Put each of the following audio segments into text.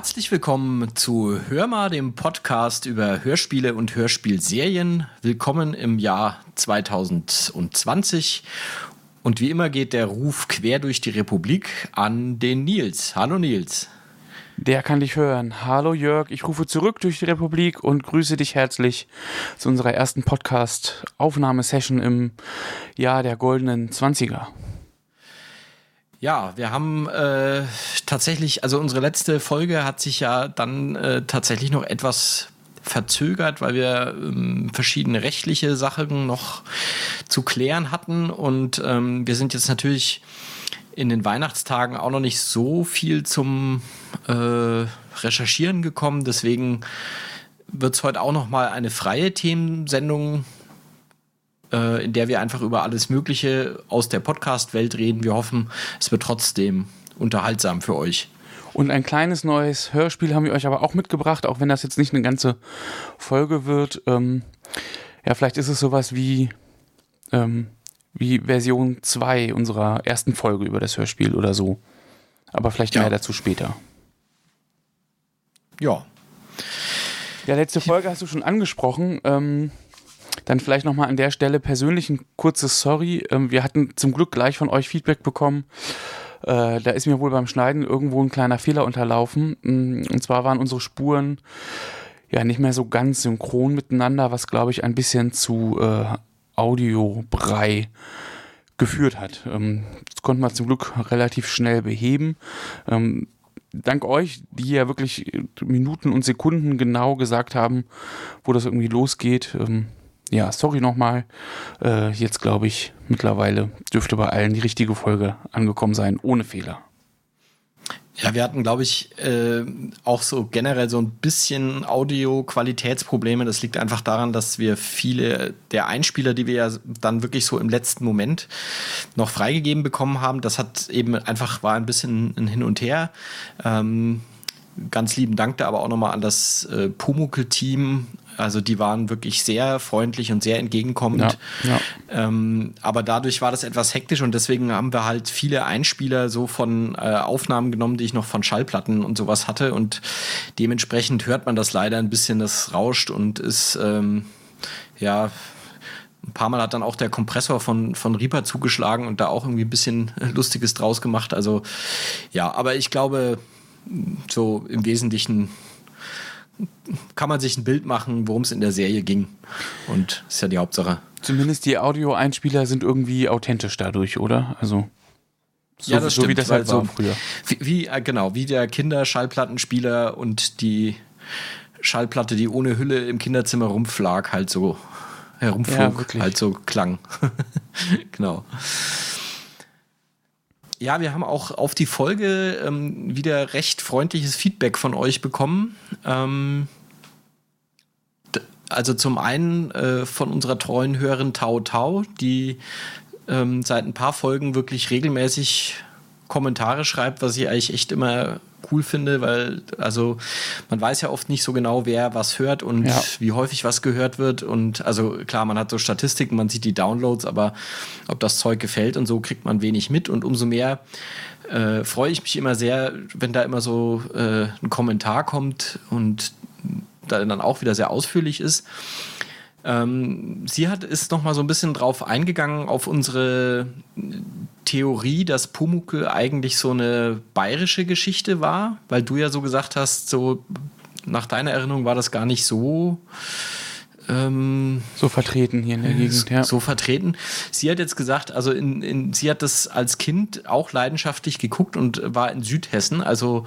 Herzlich willkommen zu Hörma, dem Podcast über Hörspiele und Hörspielserien. Willkommen im Jahr 2020. Und wie immer geht der Ruf quer durch die Republik an den Nils. Hallo Nils. Der kann dich hören. Hallo Jörg, ich rufe zurück durch die Republik und grüße dich herzlich zu unserer ersten Podcast-Aufnahmesession im Jahr der goldenen Zwanziger. Ja, wir haben äh, tatsächlich, also unsere letzte Folge hat sich ja dann äh, tatsächlich noch etwas verzögert, weil wir ähm, verschiedene rechtliche Sachen noch zu klären hatten. Und ähm, wir sind jetzt natürlich in den Weihnachtstagen auch noch nicht so viel zum äh, Recherchieren gekommen. Deswegen wird es heute auch noch mal eine freie Themensendung äh, in der wir einfach über alles Mögliche aus der Podcast-Welt reden. Wir hoffen, es wird trotzdem unterhaltsam für euch. Und ein kleines neues Hörspiel haben wir euch aber auch mitgebracht, auch wenn das jetzt nicht eine ganze Folge wird. Ähm, ja, vielleicht ist es sowas wie, ähm, wie Version 2 unserer ersten Folge über das Hörspiel oder so. Aber vielleicht ja. mehr dazu später. Ja. Ja, letzte Folge hast du schon angesprochen. Ähm, dann vielleicht nochmal an der Stelle persönlich ein kurzes Sorry. Ähm, wir hatten zum Glück gleich von euch Feedback bekommen. Äh, da ist mir wohl beim Schneiden irgendwo ein kleiner Fehler unterlaufen. Mm, und zwar waren unsere Spuren ja nicht mehr so ganz synchron miteinander, was glaube ich ein bisschen zu äh, Audiobrei geführt hat. Ähm, das konnte man zum Glück relativ schnell beheben. Ähm, dank euch, die ja wirklich Minuten und Sekunden genau gesagt haben, wo das irgendwie losgeht, ja, sorry nochmal. Äh, jetzt glaube ich, mittlerweile dürfte bei allen die richtige Folge angekommen sein, ohne Fehler. Ja, wir hatten, glaube ich, äh, auch so generell so ein bisschen Audio-Qualitätsprobleme. Das liegt einfach daran, dass wir viele der Einspieler, die wir ja dann wirklich so im letzten Moment noch freigegeben bekommen haben, das hat eben einfach war ein bisschen ein Hin und Her. Ähm, ganz lieben Dank da aber auch nochmal an das äh, Pumukel-Team also die waren wirklich sehr freundlich und sehr entgegenkommend. Ja, ja. Ähm, aber dadurch war das etwas hektisch und deswegen haben wir halt viele Einspieler so von äh, Aufnahmen genommen, die ich noch von Schallplatten und sowas hatte. Und dementsprechend hört man das leider ein bisschen, das rauscht und ist ähm, ja ein paar Mal hat dann auch der Kompressor von, von Reaper zugeschlagen und da auch irgendwie ein bisschen Lustiges draus gemacht. Also ja, aber ich glaube, so im Wesentlichen kann man sich ein Bild machen, worum es in der Serie ging. Und das ist ja die Hauptsache. Zumindest die Audio-Einspieler sind irgendwie authentisch dadurch, oder? Also. So, ja, das so stimmt, wie das halt war früher. Wie, wie, äh, genau, wie der Kinderschallplattenspieler und die Schallplatte, die ohne Hülle im Kinderzimmer rumflag, halt so herumflog, ja, halt so klang. genau. Ja, wir haben auch auf die Folge ähm, wieder recht freundliches Feedback von euch bekommen. Ähm, also zum einen äh, von unserer treuen Hörerin Tau Tau, die ähm, seit ein paar Folgen wirklich regelmäßig Kommentare schreibt, was ich eigentlich echt immer cool finde, weil also man weiß ja oft nicht so genau, wer was hört und ja. wie häufig was gehört wird. Und also klar, man hat so Statistiken, man sieht die Downloads, aber ob das Zeug gefällt und so kriegt man wenig mit. Und umso mehr äh, freue ich mich immer sehr, wenn da immer so äh, ein Kommentar kommt und da dann auch wieder sehr ausführlich ist. Ähm, sie hat ist noch mal so ein bisschen drauf eingegangen auf unsere Theorie, dass Pumuckl eigentlich so eine bayerische Geschichte war, weil du ja so gesagt hast, so nach deiner Erinnerung war das gar nicht so ähm, so vertreten hier in der Gegend, ja. So vertreten. Sie hat jetzt gesagt, also in, in, sie hat das als Kind auch leidenschaftlich geguckt und war in Südhessen. Also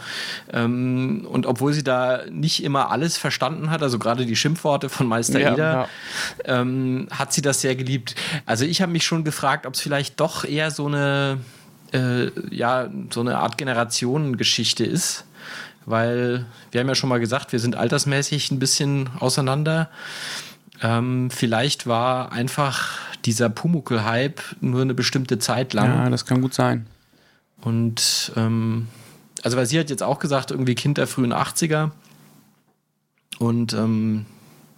ähm, und obwohl sie da nicht immer alles verstanden hat, also gerade die Schimpfworte von Meister ja, Eder, ja. Ähm, hat sie das sehr geliebt. Also ich habe mich schon gefragt, ob es vielleicht doch eher so eine äh, ja so eine Art Generationengeschichte ist weil wir haben ja schon mal gesagt, wir sind altersmäßig ein bisschen auseinander. Ähm, vielleicht war einfach dieser Pumuckl-Hype nur eine bestimmte Zeit lang. Ja, das kann gut sein. Und ähm, also weil sie hat jetzt auch gesagt, irgendwie Kind der frühen 80er. Und ähm,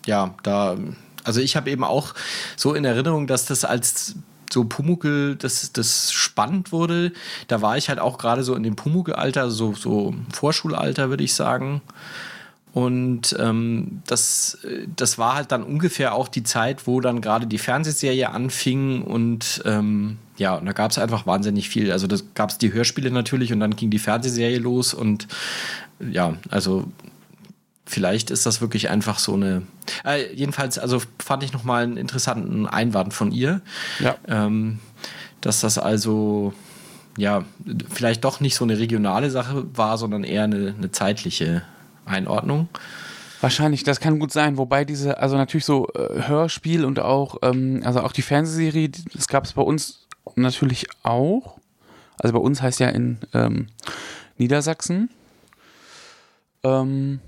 ja, da, also ich habe eben auch so in Erinnerung, dass das als so Pumuckel, das, das spannend wurde, da war ich halt auch gerade so in dem Pumuckel-Alter, so, so Vorschulalter, würde ich sagen. Und ähm, das, das war halt dann ungefähr auch die Zeit, wo dann gerade die Fernsehserie anfing und ähm, ja, und da gab es einfach wahnsinnig viel. Also da gab es die Hörspiele natürlich und dann ging die Fernsehserie los und ja, also vielleicht ist das wirklich einfach so eine. Äh, jedenfalls, also fand ich nochmal einen interessanten Einwand von ihr. Ja. Ähm, dass das also ja vielleicht doch nicht so eine regionale Sache war, sondern eher eine, eine zeitliche Einordnung. Wahrscheinlich, das kann gut sein. Wobei diese, also natürlich so äh, Hörspiel und auch, ähm, also auch die Fernsehserie, das gab es bei uns natürlich auch. Also bei uns heißt ja in ähm, Niedersachsen. Ähm,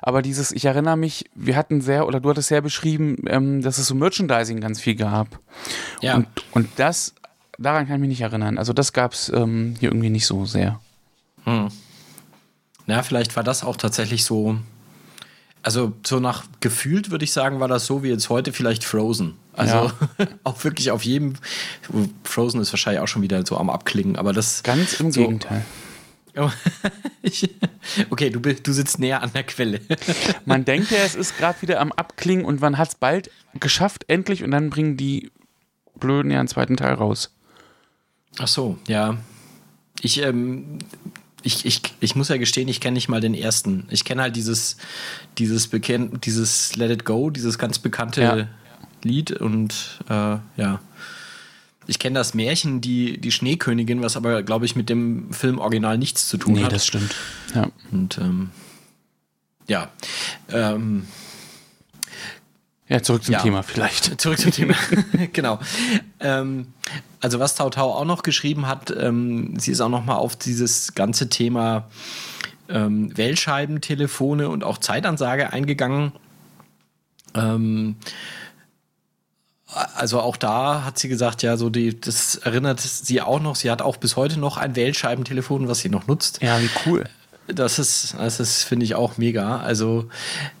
aber dieses, ich erinnere mich, wir hatten sehr, oder du hattest sehr beschrieben, ähm, dass es so Merchandising ganz viel gab. Ja. Und, und das, daran kann ich mich nicht erinnern. Also das gab es ähm, hier irgendwie nicht so sehr. Hm. Na, vielleicht war das auch tatsächlich so. Also, so nach gefühlt würde ich sagen, war das so wie jetzt heute vielleicht Frozen. Also Ja. auch wirklich auf jedem. Frozen ist wahrscheinlich auch schon wieder so am Abklingen, aber das. Ganz im so, Gegenteil. Ich, okay, du, du sitzt näher an der Quelle. Man denkt ja, es ist gerade wieder am Abklingen und man hat es bald geschafft, endlich, und dann bringen die Blöden ja einen zweiten Teil raus. Ach so, ja. Ich, ähm, ich, ich, ich muss ja gestehen, ich kenne nicht mal den ersten. Ich kenne halt dieses, dieses bekennt, dieses Let It Go, dieses ganz bekannte Ja. Lied und äh, ja. Ich kenne das Märchen, die, die Schneekönigin, was aber, glaube ich, mit dem Film Original nichts zu tun Nee, hat. das stimmt. Ja. und ähm, ja. Ähm, Ja, zurück zum Ja. Thema vielleicht. Zurück zum Thema. genau. Ähm, also was Tau Tau auch noch geschrieben hat, ähm, sie ist auch noch mal auf dieses ganze Thema ähm, Wählscheibentelefone und auch Zeitansage eingegangen. Ähm, also auch da hat sie gesagt, ja, so die, das erinnert sie auch noch. Sie hat auch bis heute noch ein Wählscheibentelefon, was sie noch nutzt. Ja, wie cool. Das ist, das ist finde ich, auch mega. Also,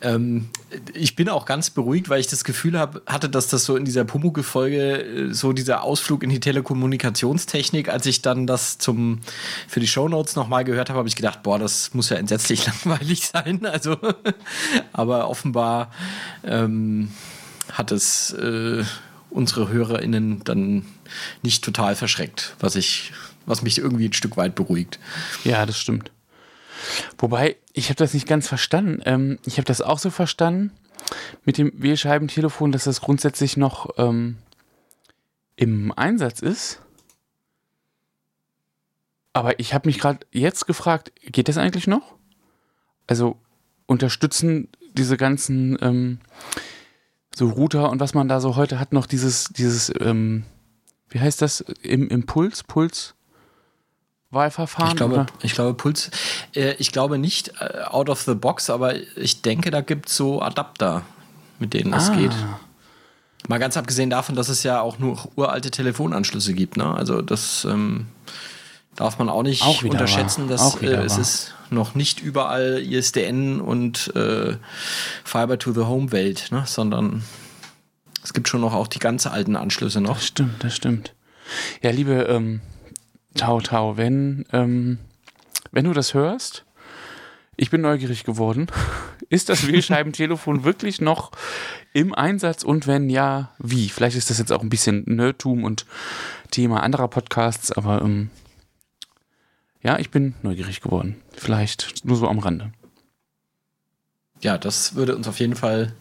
ähm, ich bin auch ganz beruhigt, weil ich das Gefühl hab, hatte, dass das so in dieser Pumuckl-Folge, äh, so dieser Ausflug in die Telekommunikationstechnik, als ich dann das zum, für die Shownotes nochmal gehört habe, habe ich gedacht, boah, das muss ja entsetzlich langweilig sein. Also, aber offenbar ähm, hat es äh, unsere HörerInnen dann nicht total verschreckt, was ich, was mich irgendwie ein Stück weit beruhigt. Ja, das stimmt. Wobei, ich habe das nicht ganz verstanden. Ähm, ich habe das auch so verstanden mit dem Wählscheibentelefon, dass das grundsätzlich noch ähm, im Einsatz ist. Aber ich habe mich gerade jetzt gefragt, geht das eigentlich noch? Also unterstützen diese ganzen ähm, so Router und was man da so heute hat, noch dieses, dieses, ähm, wie heißt das, im Impuls, Puls? Wahlverfahren? Ich glaube, oder? ich glaube, Puls, äh, ich glaube nicht äh, out of the box, aber ich denke, da gibt es so Adapter, mit denen es Ah. geht. Mal ganz abgesehen davon, dass es ja auch nur uralte Telefonanschlüsse gibt. Ne? Also das ähm, darf man auch nicht Auch unterschätzen, wahr. dass äh, es ist noch nicht überall ISDN und äh, Fiber to the Home Welt, ne? sondern es gibt schon noch auch die ganz alten Anschlüsse noch. Das stimmt, das stimmt. Ja, liebe ähm, Tau Tau, wenn, ähm, wenn du das hörst, ich bin neugierig geworden. Ist das Wählscheibentelefon wirklich noch im Einsatz und wenn ja, wie? Vielleicht ist das jetzt auch ein bisschen Nerdtum und Thema anderer Podcasts, aber ähm, ja, ich bin neugierig geworden. Vielleicht nur so am Rande. Ja, das würde uns auf jeden Fall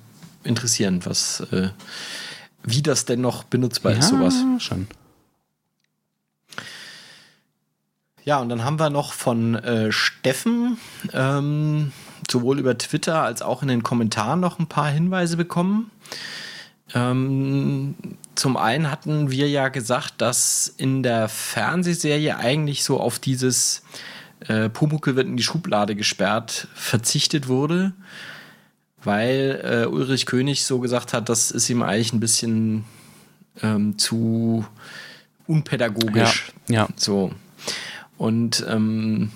interessieren, was, äh, wie das denn noch benutzbar ist, sowas. schon. Ja, und dann haben wir noch von äh, Steffen ähm, sowohl über Twitter als auch in den Kommentaren noch ein paar Hinweise bekommen. Ähm, zum einen hatten wir ja gesagt, dass in der Fernsehserie eigentlich so auf dieses äh, Pumuckl wird in die Schublade gesperrt verzichtet wurde, weil äh, Ulrich König so gesagt hat, das ist ihm eigentlich ein bisschen ähm, zu unpädagogisch. Ja, ja. So. Und ähm,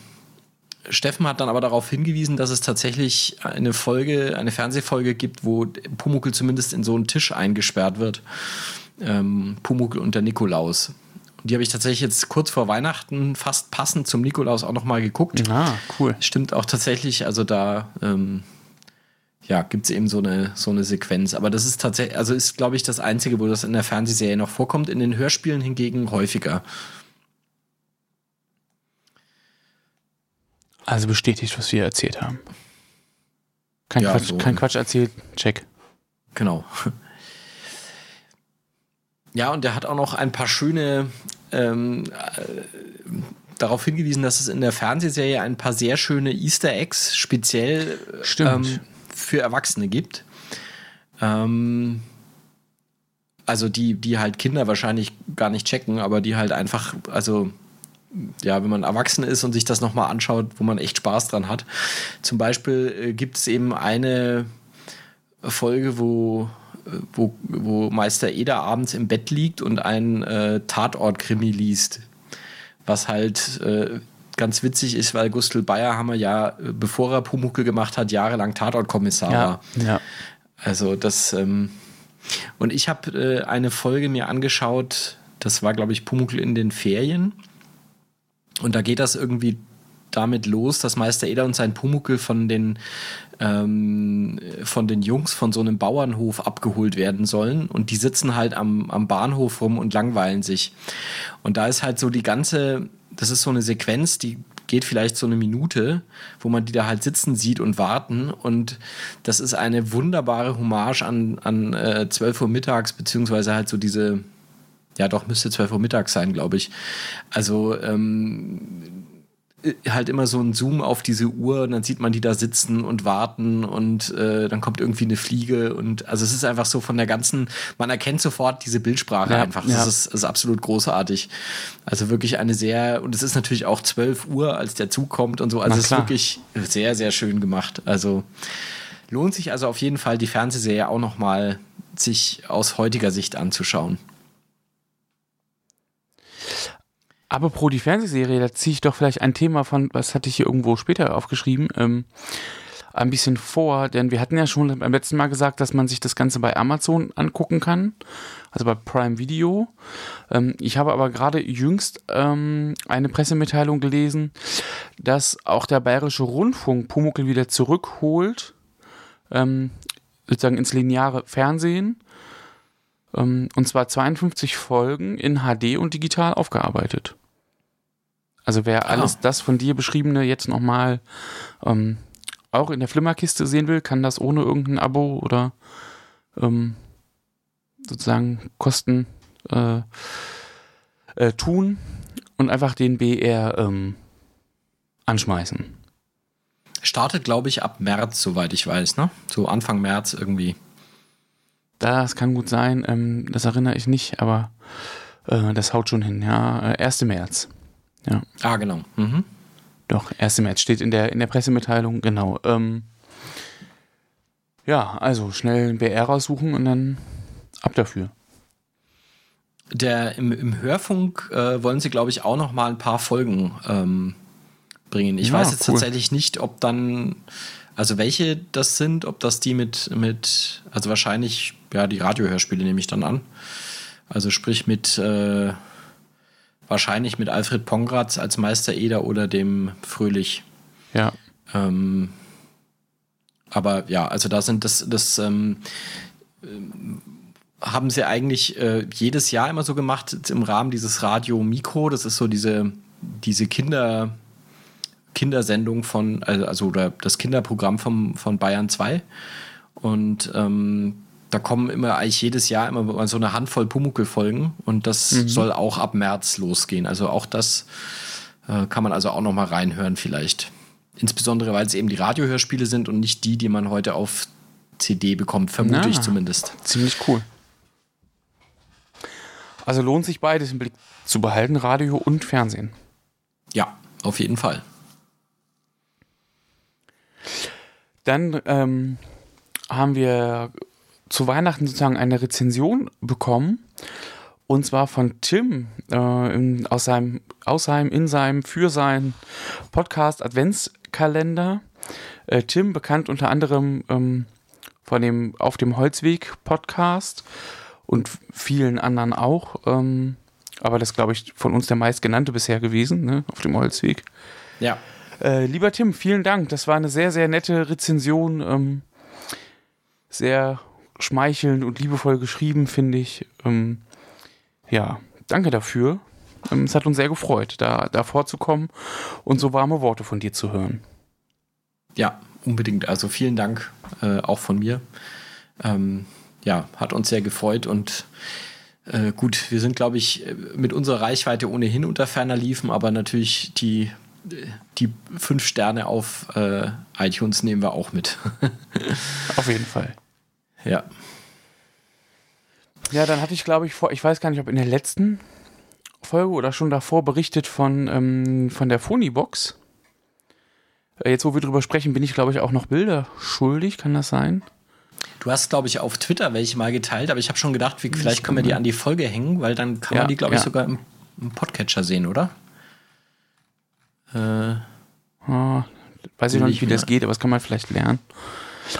Steffen hat dann aber darauf hingewiesen, dass es tatsächlich eine Folge, eine Fernsehfolge gibt, wo Pumuckl zumindest in so einen Tisch eingesperrt wird. ähm, Pumuckl und der Nikolaus. Die habe ich tatsächlich jetzt kurz vor Weihnachten fast passend zum Nikolaus auch nochmal geguckt. Ah, cool. Stimmt auch tatsächlich, also da ähm, ja, gibt es eben so eine, so eine Sequenz. Aber das ist tatsächlich, also ist, glaube ich, das Einzige, wo das in der Fernsehserie noch vorkommt, in den Hörspielen hingegen häufiger. Also bestätigt, was wir erzählt haben. Kein, Ja, Quatsch, so. kein Quatsch erzählt, check. Genau. Ja, und der hat auch noch ein paar schöne ähm, äh, darauf hingewiesen, dass es in der Fernsehserie ein paar sehr schöne Easter Eggs speziell ähm, für Erwachsene gibt. Ähm, also die, die halt Kinder wahrscheinlich gar nicht checken, aber die halt einfach, also ja, wenn man erwachsen ist und sich das nochmal anschaut, wo man echt Spaß dran hat. Zum Beispiel äh, gibt es eben eine Folge, wo, äh, wo, wo Meister Eder abends im Bett liegt und einen äh, Tatort-Krimi liest. Was halt äh, ganz witzig ist, weil Gustl Bayerhammer ja, äh, bevor er Pumuckel gemacht hat, jahrelang Tatortkommissar war. Ja, ja. Also das ähm und ich habe äh, eine Folge mir angeschaut, das war glaube ich Pumuckl in den Ferien und da geht das irgendwie damit los, dass Meister Eder und sein Pumuckl von den ähm, von den Jungs von so einem Bauernhof abgeholt werden sollen und die sitzen halt am, am Bahnhof rum und langweilen sich. Und da ist halt so die ganze, das ist so eine Sequenz, die geht vielleicht so eine Minute, wo man die da halt sitzen sieht und warten. Und das ist eine wunderbare Hommage an, an äh, 12 Uhr mittags, beziehungsweise halt so diese, ja doch, müsste 12 Uhr mittags sein, glaube ich. Also ähm, halt immer so ein Zoom auf diese Uhr und dann sieht man die da sitzen und warten und äh, dann kommt irgendwie eine Fliege und also es ist einfach so von der ganzen, man erkennt sofort diese Bildsprache Ja, einfach. ja. Das ist, ist absolut großartig. Also wirklich eine sehr, und es ist natürlich auch 12 Uhr, als der Zug kommt und so. Also es ist wirklich sehr, sehr schön gemacht. Also lohnt sich also auf jeden Fall die Fernsehserie auch nochmal sich aus heutiger Sicht anzuschauen. Aber pro die Fernsehserie, da ziehe ich doch vielleicht ein Thema von, was hatte ich hier irgendwo später aufgeschrieben, ähm, ein bisschen vor, denn wir hatten ja schon beim letzten Mal gesagt, dass man sich das Ganze bei Amazon angucken kann, also bei Prime Video. Ähm, ich habe aber gerade jüngst ähm, eine Pressemitteilung gelesen, dass auch der Bayerische Rundfunk Pumuckl wieder zurückholt, ähm, sozusagen ins lineare Fernsehen. Ähm, und zwar 52 Folgen in HD und digital aufgearbeitet. Also wer Ah. alles das von dir beschriebene jetzt nochmal ähm, auch in der Flimmerkiste sehen will, kann das ohne irgendein Abo oder ähm, sozusagen Kosten äh, äh, tun und einfach den BR ähm, anschmeißen. Startet, glaube ich, ab März, soweit ich weiß, ne? So Anfang März irgendwie. Das kann gut sein, ähm, das erinnere ich nicht, aber äh, das haut schon hin, ja. Äh, 1. März. Ja, Ah, genau. Mhm. doch, 1. März steht in der, in der Pressemitteilung, genau. Ähm, ja, also schnell einen BR raussuchen und dann ab dafür. Der, im, Im Hörfunk äh, wollen sie, glaube ich, auch noch mal ein paar Folgen ähm, bringen. Ich Ja, weiß jetzt cool. tatsächlich nicht, ob dann, also welche das sind, ob das die mit, mit also wahrscheinlich, ja, die Radiohörspiele nehme ich dann an. Also sprich mit, äh, wahrscheinlich mit Alfred Pongratz als Meister Eder oder dem Fröhlich. Ja, Ähm, aber ja, also da sind das, das ähm, ähm, haben sie eigentlich äh, jedes Jahr immer so gemacht im Rahmen dieses Radio Mikro. Das ist so diese, diese Kinder, Kindersendung von, also, also oder das Kinderprogramm vom, von Bayern 2. Und ähm, da kommen immer eigentlich jedes Jahr immer so eine Handvoll Pumuckl-Folgen und das soll auch ab März losgehen. Also auch das äh, kann man also auch noch mal reinhören vielleicht. Insbesondere, weil es eben die Radiohörspiele sind und nicht die, die man heute auf CD bekommt, vermute Na. ich zumindest. ziemlich cool. Also lohnt sich beides im Blick zu behalten, Radio und Fernsehen. Ja, auf jeden Fall. Dann ähm, haben wir zu Weihnachten sozusagen eine Rezension bekommen. Und zwar von Tim äh, in, aus, seinem, aus seinem, in seinem, für seinen Podcast Adventskalender. Äh, Tim, bekannt unter anderem ähm, von dem Auf dem Holzweg Podcast und vielen anderen auch. Ähm, aber das glaube ich von uns der meistgenannte bisher gewesen, ne, auf dem Holzweg. Ja. Äh, lieber Tim, vielen Dank. Das war eine sehr, sehr nette Rezension. Ähm, sehr schmeichelnd und liebevoll geschrieben, finde ich. Ähm, ja, danke dafür. Ähm, es hat uns sehr gefreut, da, da vorzukommen und so warme Worte von dir zu hören. Ja, unbedingt. Also vielen Dank äh, auch von mir. Ähm, ja, hat uns sehr gefreut und äh, gut, wir sind, glaube ich, mit unserer Reichweite ohnehin unter ferner liefen, aber natürlich die, die fünf Sterne auf äh, iTunes nehmen wir auch mit. Auf jeden Fall. Ja. Ja, dann hatte ich, glaube ich, vor, ich weiß gar nicht, ob in der letzten Folge oder schon davor berichtet von, ähm, von der Phoniebox. Äh, jetzt, wo wir drüber sprechen, bin ich, glaube ich, auch noch Bilder schuldig. Kann das sein? Du hast, glaube ich, auf Twitter welche mal geteilt, aber ich habe schon gedacht, wie, vielleicht können wir die an die Folge hängen, weil dann kann Ja, man die, glaube ich, ja. sogar im, im Podcatcher sehen, oder? Äh, Ah, weiß ich noch ich nicht, wie das geht, aber das kann man vielleicht lernen.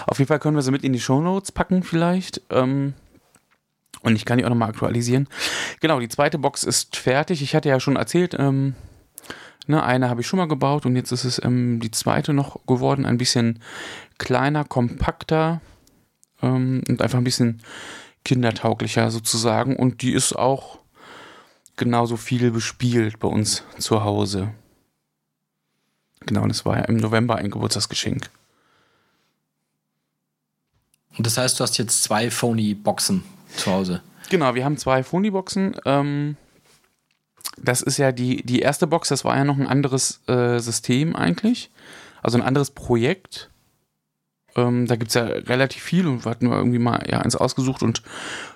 Auf jeden Fall können wir sie mit in die Shownotes packen, vielleicht. Ähm, und ich kann die auch nochmal aktualisieren. Genau, die zweite Box ist fertig. Ich hatte ja schon erzählt, ähm, ne, eine habe ich schon mal gebaut und jetzt ist es ähm, die zweite noch geworden. Ein bisschen kleiner, kompakter ähm, und einfach ein bisschen kindertauglicher sozusagen. Und die ist auch genauso viel bespielt bei uns zu Hause. Genau, das war ja im November ein Geburtstagsgeschenk. Und das heißt, du hast jetzt zwei Phony-Boxen zu Hause. Genau, wir haben zwei Phony-Boxen. Ähm, das ist ja die, die erste Box, das war ja noch ein anderes äh, System eigentlich. Also ein anderes Projekt. Ähm, da gibt es ja relativ viel und wir hatten irgendwie mal ja, eins ausgesucht und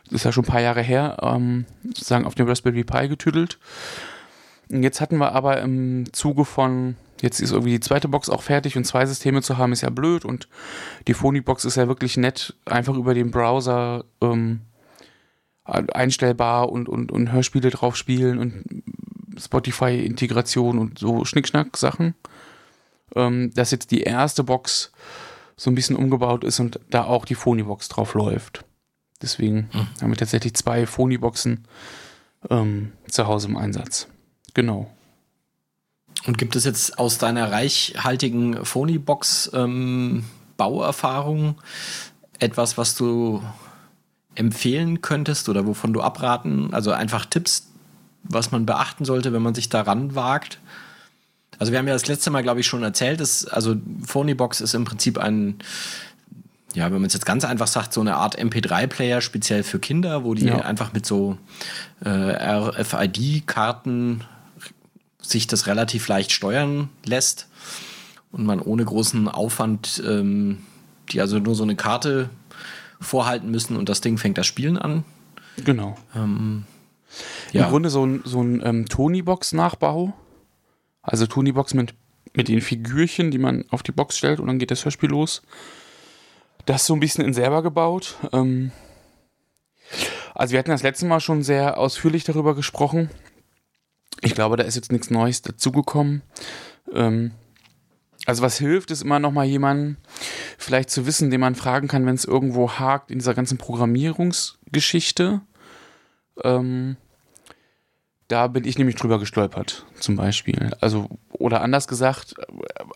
das ist ja schon ein paar Jahre her, ähm, sozusagen auf dem Raspberry Pi getüdelt. Und jetzt hatten wir aber im Zuge von, jetzt ist irgendwie die zweite Box auch fertig und zwei Systeme zu haben, ist ja blöd und die Phony-Box ist ja wirklich nett, einfach über den Browser ähm, einstellbar und, und, und Hörspiele drauf spielen und Spotify-Integration und so Schnickschnack-Sachen. Ähm, dass jetzt die erste Box so ein bisschen umgebaut ist und da auch die Phony-Box drauf läuft. Deswegen haben wir tatsächlich zwei Phony-Boxen ähm, zu Hause im Einsatz. Genau. Und gibt es jetzt aus deiner reichhaltigen Phony-Box-Bauerfahrung etwas, was du empfehlen könntest oder wovon du abraten? Also einfach Tipps, was man beachten sollte, wenn man sich daran wagt? Also wir haben ja das letzte Mal, glaube ich, schon erzählt, dass, also Phonybox ist im Prinzip ein, ja, wenn man es jetzt ganz einfach sagt, so eine Art MP3-Player speziell für Kinder, wo die Ja. einfach mit so äh, RFID-Karten sich das relativ leicht steuern lässt und man ohne großen Aufwand, ähm, die also nur so eine Karte vorhalten müssen und das Ding fängt das Spielen an. Genau. Ähm, Im ja, Grunde so ein, so ein ähm, Tony-Box-Nachbau. Also Tony-Box mit, mit den Figürchen, die man auf die Box stellt und dann geht das Hörspiel los. Das so ein bisschen in selber gebaut. Ähm, also wir hatten das letzte Mal schon sehr ausführlich darüber gesprochen. Ich glaube, da ist jetzt nichts Neues dazugekommen. Ähm, also was hilft, ist immer noch mal jemanden vielleicht zu wissen, den man fragen kann, wenn es irgendwo hakt in dieser ganzen Programmierungsgeschichte. Ähm, da bin ich nämlich drüber gestolpert, zum Beispiel. Also, oder anders gesagt,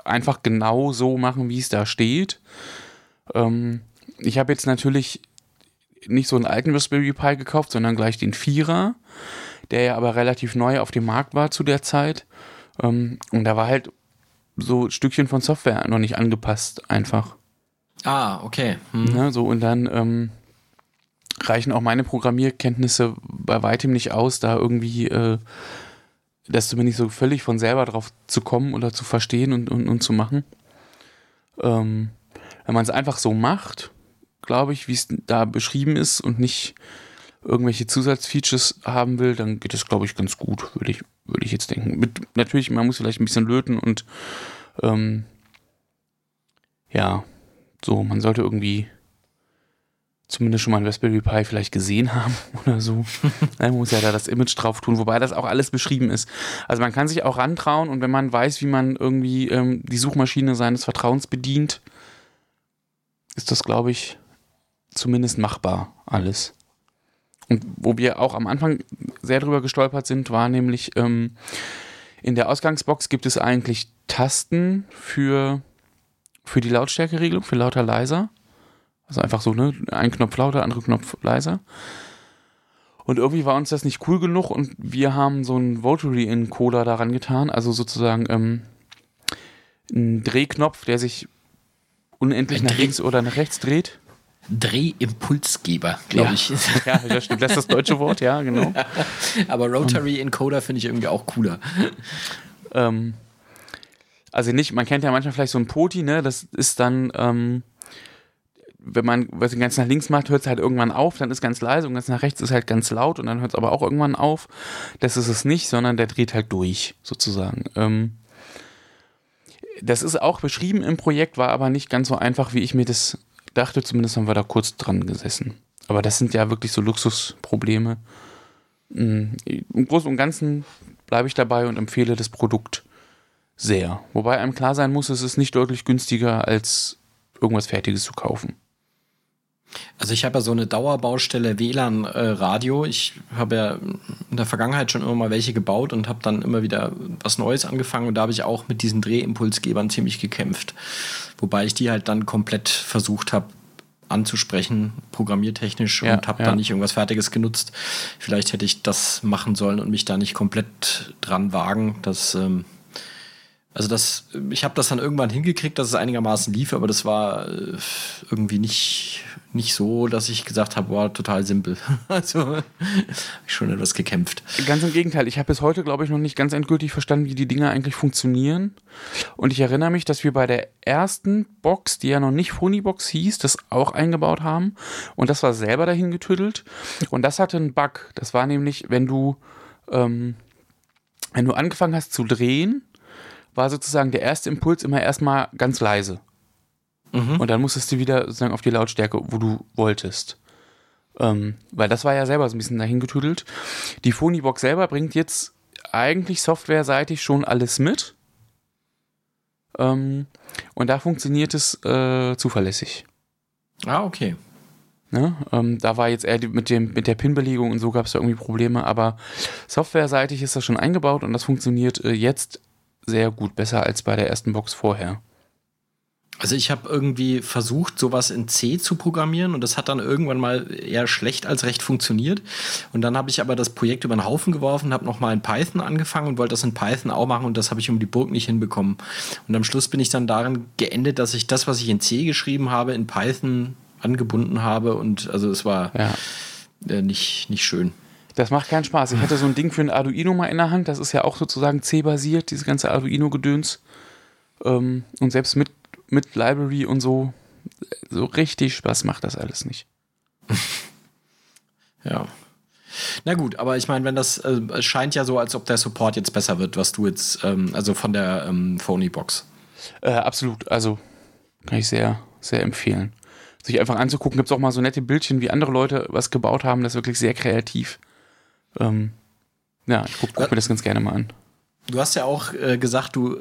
einfach genau so machen, wie es da steht. Ähm, ich habe jetzt natürlich nicht so einen alten Raspberry Pi gekauft, sondern gleich den Vierer, der ja aber relativ neu auf dem Markt war zu der Zeit. Ähm, und da war halt so Stückchen von Software noch nicht angepasst, einfach. ah, okay. Hm. Ne, so und dann ähm, reichen auch meine Programmierkenntnisse bei weitem nicht aus, da irgendwie äh, das zumindest so völlig von selber drauf zu kommen oder zu verstehen und, und, und zu machen. Ähm, wenn man es einfach so macht, glaube ich, wie es da beschrieben ist und nicht irgendwelche Zusatzfeatures haben will, dann geht es, glaube ich, ganz gut, würde ich, würde ich jetzt denken. Mit, natürlich, man muss vielleicht ein bisschen löten und ähm, ja, so, man sollte irgendwie zumindest schon mal ein Raspberry Pi vielleicht gesehen haben oder so. man muss ja da das Image drauf tun, wobei das auch alles beschrieben ist. Also man kann sich auch rantrauen und wenn man weiß, wie man irgendwie ähm, die Suchmaschine seines Vertrauens bedient, ist das, glaube ich, zumindest machbar alles. Und wo wir auch am Anfang sehr drüber gestolpert sind, war nämlich ähm, in der Ausgangsbox gibt es eigentlich Tasten für, für die Lautstärkeregelung, für lauter leiser. Also einfach so, ne? Ein Knopf lauter, andere Knopf leiser. Und irgendwie war uns das nicht cool genug und wir haben so einen Votary-Encoder daran getan, also sozusagen ähm, einen Drehknopf, der sich unendlich nach links oder nach rechts dreht. Drehimpulsgeber, glaube ja. ich. Ja, das stimmt. Das ist das deutsche Wort, ja, genau. Aber Rotary Encoder finde ich irgendwie auch cooler. Ähm, also nicht, man kennt ja manchmal vielleicht so ein Poti, ne? Das ist dann, ähm, wenn man was ganz nach links macht, hört es halt irgendwann auf, dann ist ganz leise und ganz nach rechts ist halt ganz laut und dann hört es aber auch irgendwann auf. Das ist es nicht, sondern der dreht halt durch, sozusagen. Ähm, das ist auch beschrieben im Projekt, war aber nicht ganz so einfach, wie ich mir das dachte. Zumindest haben wir da kurz dran gesessen. Aber das sind ja wirklich so Luxusprobleme. Hm, Im Großen und Ganzen bleibe ich dabei und empfehle das Produkt sehr. Wobei einem klar sein muss, es ist nicht deutlich günstiger, als irgendwas Fertiges zu kaufen. Also ich habe ja so eine Dauerbaustelle WLAN-Radio. Äh, ich habe ja in der Vergangenheit schon immer mal welche gebaut und habe dann immer wieder was Neues angefangen und da habe ich auch mit diesen Drehimpulsgebern ziemlich gekämpft. Wobei ich die halt dann komplett versucht habe anzusprechen, programmiertechnisch ja, und habe ja. dann nicht irgendwas Fertiges genutzt. Vielleicht hätte ich das machen sollen und mich da nicht komplett dran wagen. Das ähm, also das, ich habe das dann irgendwann hingekriegt, dass es einigermaßen lief, aber das war äh, irgendwie nicht, nicht so, dass ich gesagt habe, boah, total simpel. also schon etwas gekämpft. Ganz im Gegenteil, ich habe bis heute, glaube ich, noch nicht ganz endgültig verstanden, wie die Dinge eigentlich funktionieren. Und ich erinnere mich, dass wir bei der ersten Box, die ja noch nicht Phoniebox hieß, das auch eingebaut haben. Und das war selber dahin getüdelt. Und das hatte einen Bug. Das war nämlich, wenn du, ähm, wenn du angefangen hast zu drehen, war sozusagen der erste Impuls immer erstmal ganz leise. Mhm. Und dann musstest du wieder sozusagen auf die Lautstärke, wo du wolltest. Ähm, weil das war ja selber so ein bisschen dahingetüdelt. Die Phoniebox selber bringt jetzt eigentlich softwareseitig schon alles mit. Ähm, und da funktioniert es äh, zuverlässig. Ah, okay. Ne? Ähm, da war jetzt eher mit, dem, mit der Pin-Belegung und so gab es da irgendwie Probleme, aber softwareseitig ist das schon eingebaut und das funktioniert äh, jetzt sehr gut, besser als bei der ersten Box vorher. Also ich habe irgendwie versucht, sowas in C zu programmieren und das hat dann irgendwann mal eher schlecht als recht funktioniert. Und dann habe ich aber das Projekt über den Haufen geworfen, habe nochmal in Python angefangen und wollte das in Python auch machen und das habe ich um die Burg nicht hinbekommen. Und am Schluss bin ich dann darin geendet, dass ich das, was ich in C geschrieben habe, in Python angebunden habe und also es war ja. äh, nicht, nicht schön. Das macht keinen Spaß. Ich hatte so ein Ding für ein Arduino mal in der Hand. Das ist ja auch sozusagen C-basiert, dieses ganze Arduino-Gedöns. Ähm, und selbst mit, mit Library und so, so richtig Spaß macht das alles nicht. ja. Na gut, aber ich meine, wenn das, äh, es scheint ja so, als ob der Support jetzt besser wird, was du jetzt, ähm, also von der ähm, Phony-Box. Äh, absolut, also kann ich sehr, sehr empfehlen. Sich einfach anzugucken, gibt es auch mal so nette Bildchen, wie andere Leute was gebaut haben, das ist wirklich sehr kreativ. Ähm, ja, ich gucke guck mir das ganz gerne mal an. Du hast ja auch äh, gesagt, du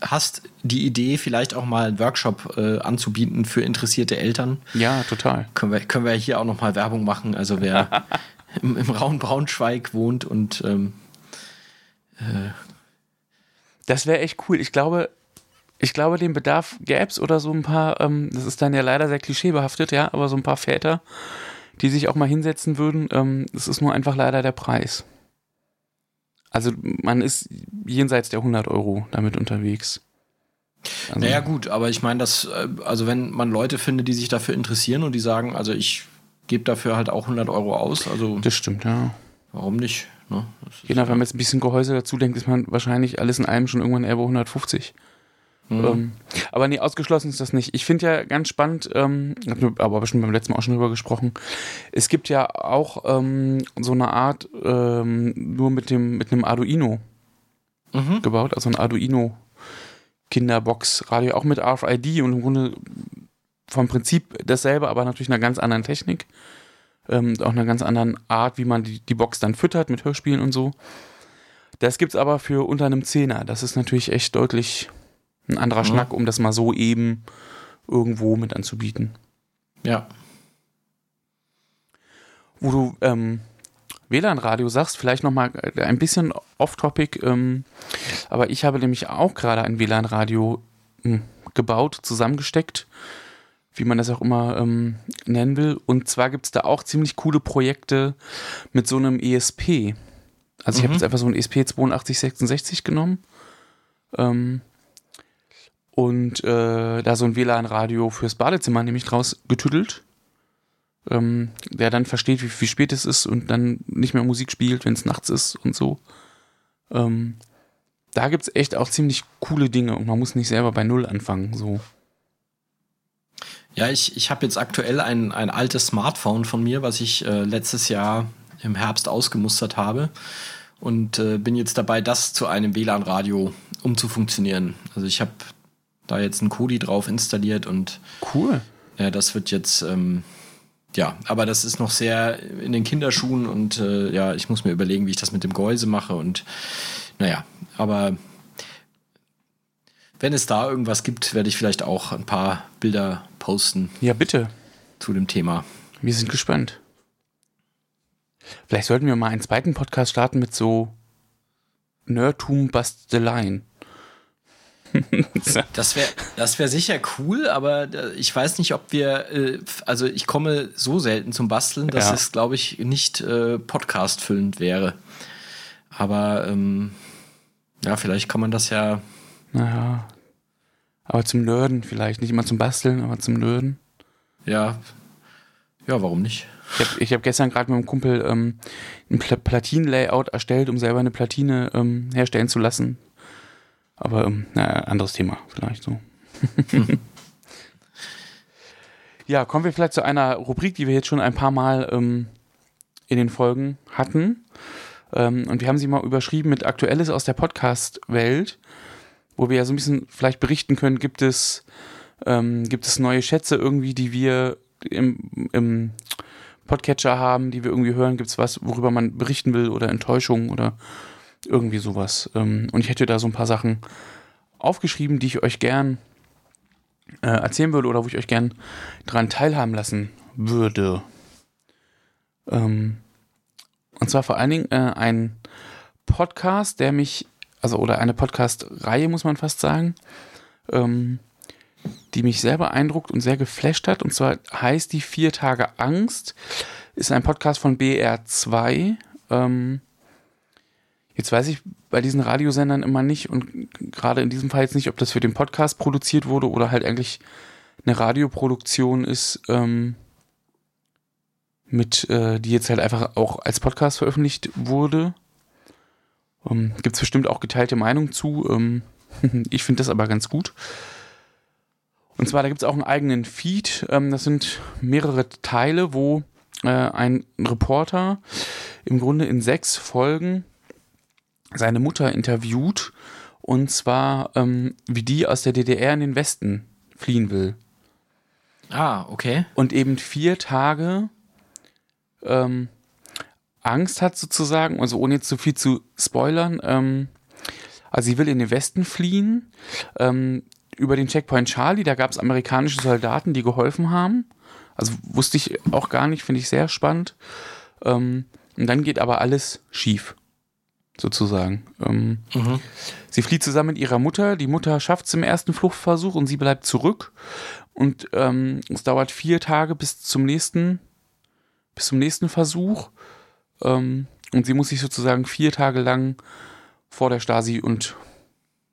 hast die Idee, vielleicht auch mal einen Workshop äh, anzubieten für interessierte Eltern. Ja, total. Können wir, können wir hier auch noch mal Werbung machen. Also wer im, im Raum Braunschweig wohnt und ähm, äh das wäre echt cool. Ich glaube, ich glaube, den Bedarf gäbe es oder so ein paar, ähm, das ist dann ja leider sehr klischeebehaftet, ja, aber so ein paar Väter, die sich auch mal hinsetzen würden. Ähm, es ist nur einfach leider der Preis. Also man ist jenseits der 100 Euro damit unterwegs. Also, naja gut, aber ich meine, dass äh, also wenn man Leute findet, die sich dafür interessieren und die sagen, also ich gebe dafür halt auch 100 Euro aus, also das stimmt ja. Warum nicht? Ne? Genau, wenn man jetzt ein bisschen Gehäuse dazu denkt, ist man wahrscheinlich alles in einem schon irgendwann eher bei 150. Mhm. Ähm, aber nee, ausgeschlossen ist das nicht. Ich finde ja ganz spannend, ähm, aber bestimmt beim letzten Mal auch schon drüber gesprochen, es gibt ja auch ähm, so eine Art, ähm, nur mit dem, mit einem Arduino mhm. gebaut, also ein Arduino Kinderbox Radio, auch mit RFID und im Grunde vom Prinzip dasselbe, aber natürlich einer ganz anderen Technik. Ähm, auch einer ganz anderen Art, wie man die, die Box dann füttert mit Hörspielen und so. Das gibt es aber für unter einem Zehner. Das ist natürlich echt deutlich ein anderer mhm. Schnack, um das mal so eben irgendwo mit anzubieten. Ja. wo du ähm, WLAN-Radio sagst, vielleicht nochmal äh, ein bisschen off-topic, ähm, aber ich habe nämlich auch gerade ein WLAN-Radio hm, gebaut, zusammengesteckt, wie man das auch immer ähm, nennen will. Und zwar gibt es da auch ziemlich coole Projekte mit so einem ESP. Also ich habe Mhm. jetzt einfach so ein ESP 8266 genommen ähm, und äh, da so ein WLAN-Radio fürs Badezimmer nämlich draus getüdelt ähm, der dann versteht, wie, wie spät es ist und dann nicht mehr Musik spielt, wenn es nachts ist und so. Ähm, da gibt es echt auch ziemlich coole Dinge und man muss nicht selber bei Null anfangen. So. Ja, ich, ich habe jetzt aktuell ein, ein altes Smartphone von mir, was ich äh, letztes Jahr im Herbst ausgemustert habe und äh, bin jetzt dabei, das zu einem WLAN-Radio umzufunktionieren. Also ich habe da jetzt einen Kodi drauf installiert und Cool. ja, das wird jetzt, ähm, ja, aber das ist noch sehr in den Kinderschuhen und äh, ja, ich muss mir überlegen, wie ich das mit dem Gehäuse mache und naja, aber wenn es da irgendwas gibt, werde ich vielleicht auch ein paar Bilder posten Ja, bitte. zu dem Thema. Wir sind gespannt. Vielleicht sollten wir mal einen zweiten Podcast starten mit so Nerdtum-Basteleien. Das wäre das wär sicher cool, aber äh, ich weiß nicht, ob wir, äh, also ich komme so selten zum Basteln, dass Ja. es, glaube ich, nicht äh, podcast-füllend wäre. Aber ähm, ja, vielleicht kann man das ja. naja. Aber zum Nerden vielleicht. Nicht immer zum Basteln, aber zum Nerden. Ja, ja, warum nicht? Ich habe hab gestern gerade mit einem Kumpel ähm, ein Pla Platin-Layout erstellt, um selber eine Platine ähm, herstellen zu lassen. Aber ähm, naja, anderes Thema vielleicht so. ja, kommen wir vielleicht zu einer Rubrik, die wir jetzt schon ein paar Mal ähm, in den Folgen hatten. Ähm, und wir haben sie mal überschrieben mit Aktuelles aus der Podcast-Welt, wo wir ja so ein bisschen vielleicht berichten können, gibt es, ähm, gibt es neue Schätze irgendwie, die wir im, im Podcatcher haben, die wir irgendwie hören? Gibt es was, worüber man berichten will oder Enttäuschung oder irgendwie sowas? Ähm, und ich hätte da so ein paar Sachen aufgeschrieben, die ich euch gern äh, erzählen würde oder wo ich euch gern dran teilhaben lassen würde. Ähm, und zwar vor allen Dingen äh, ein Podcast, der mich, also oder eine Podcast-Reihe, muss man fast sagen, ähm, die mich sehr beeindruckt und sehr geflasht hat. Und zwar heißt die Vier Tage Angst. Ist ein Podcast von BR2. Ähm, jetzt weiß ich bei diesen Radiosendern immer nicht und gerade in diesem Fall jetzt nicht, ob das für den Podcast produziert wurde oder halt eigentlich eine Radioproduktion ist, ähm, mit, äh, die jetzt halt einfach auch als Podcast veröffentlicht wurde. Ähm, Gibt es bestimmt auch geteilte Meinung zu. Ähm, ich finde das aber ganz gut. Und zwar, da gibt es auch einen eigenen Feed. Ähm, das sind mehrere Teile, wo äh, ein Reporter im Grunde in sechs Folgen seine Mutter interviewt. Und zwar, ähm, wie die aus der DDR in den Westen fliehen will. Ah, okay. Und eben vier Tage ähm, Angst hat sozusagen, also ohne jetzt zu viel zu spoilern. Ähm, also sie will in den Westen fliehen. Ähm, über den Checkpoint Charlie, da gab es amerikanische Soldaten, die geholfen haben. Also wusste ich auch gar nicht, finde ich sehr spannend. Ähm, und dann geht aber alles schief, sozusagen. Ähm, Mhm. Sie flieht zusammen mit ihrer Mutter. Die Mutter schafft es im ersten Fluchtversuch und sie bleibt zurück. Und ähm, es dauert vier Tage bis zum nächsten, bis zum nächsten Versuch. Ähm, und sie muss sich sozusagen vier Tage lang vor der Stasi und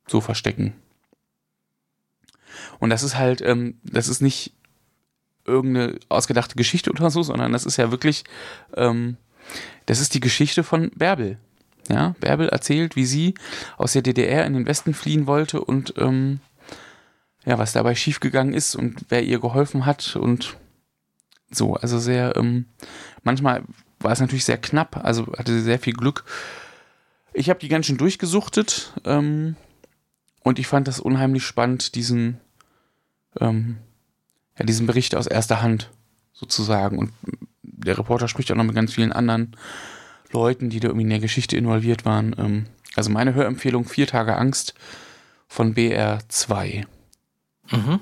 so verstecken. Und das ist halt, ähm, das ist nicht irgendeine ausgedachte Geschichte oder so, sondern das ist ja wirklich, ähm, das ist die Geschichte von Bärbel. Ja, Bärbel erzählt, wie sie aus der DDR in den Westen fliehen wollte und ähm, ja, was dabei schiefgegangen ist und wer ihr geholfen hat und so. Also sehr, ähm, manchmal war es natürlich sehr knapp, also hatte sie sehr viel Glück. Ich habe die ganz schön durchgesuchtet ähm, und ich fand das unheimlich spannend, diesen, ähm, ja, diesen Bericht aus erster Hand sozusagen. Und der Reporter spricht auch noch mit ganz vielen anderen Leuten, die da irgendwie in der Geschichte involviert waren. Ähm, also meine Hörempfehlung: Vier Tage Angst von BR2. Mhm.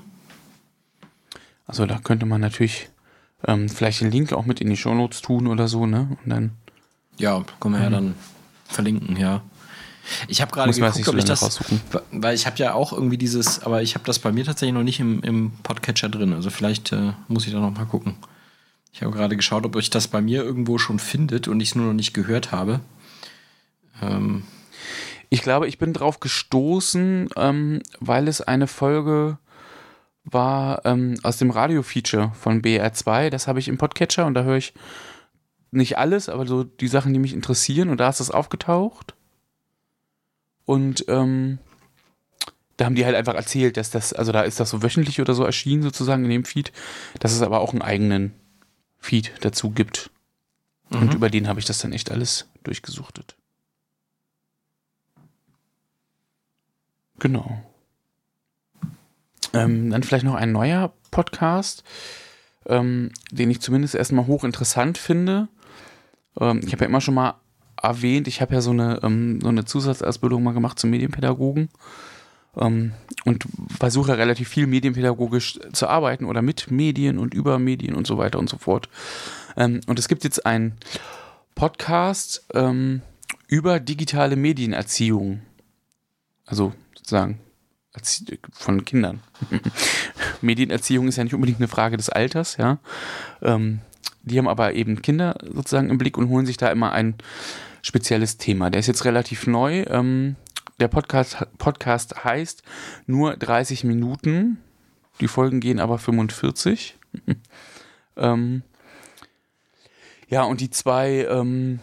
Also da könnte man natürlich ähm, vielleicht den Link auch mit in die Shownotes tun oder so, ne? Und dann. Ja, können wir ja dann verlinken, ja. Ich habe gerade geguckt, so ob ich das, raussuchen. weil ich habe ja auch irgendwie dieses, aber ich habe das bei mir tatsächlich noch nicht im, im Podcatcher drin. Also vielleicht äh, muss ich da noch mal gucken. Ich habe gerade geschaut, ob ich das bei mir irgendwo schon findet und ich es nur noch nicht gehört habe. Ähm. Ich glaube, ich bin drauf gestoßen, ähm, weil es eine Folge war ähm, aus dem Radio-Feature von BR2. Das habe ich im Podcatcher und da höre ich nicht alles, aber so die Sachen, die mich interessieren. Und da ist das aufgetaucht. Und ähm, da haben die halt einfach erzählt, dass das, also da ist das so wöchentlich oder so erschienen sozusagen in dem Feed, dass es aber auch einen eigenen Feed dazu gibt. Mhm. Und über den habe ich das dann echt alles durchgesuchtet. Genau. Ähm, dann vielleicht noch ein neuer Podcast, ähm, den ich zumindest erstmal hochinteressant finde. Ähm, ich habe ja immer schon mal erwähnt, ich habe ja so eine, ähm, so eine Zusatzausbildung mal gemacht zum Medienpädagogen ähm, und versuche relativ viel medienpädagogisch zu arbeiten oder mit Medien und über Medien und so weiter und so fort. Ähm, und es gibt jetzt einen Podcast über digitale Medienerziehung. Also sozusagen von Kindern. Medienerziehung ist ja nicht unbedingt eine Frage des Alters, ja. Ähm, die haben aber eben Kinder sozusagen im Blick und holen sich da immer ein spezielles Thema. Der ist jetzt relativ neu. Ähm, der Podcast, Podcast heißt nur 30 Minuten. Die Folgen gehen aber 45. ähm, ja, und die zwei ähm,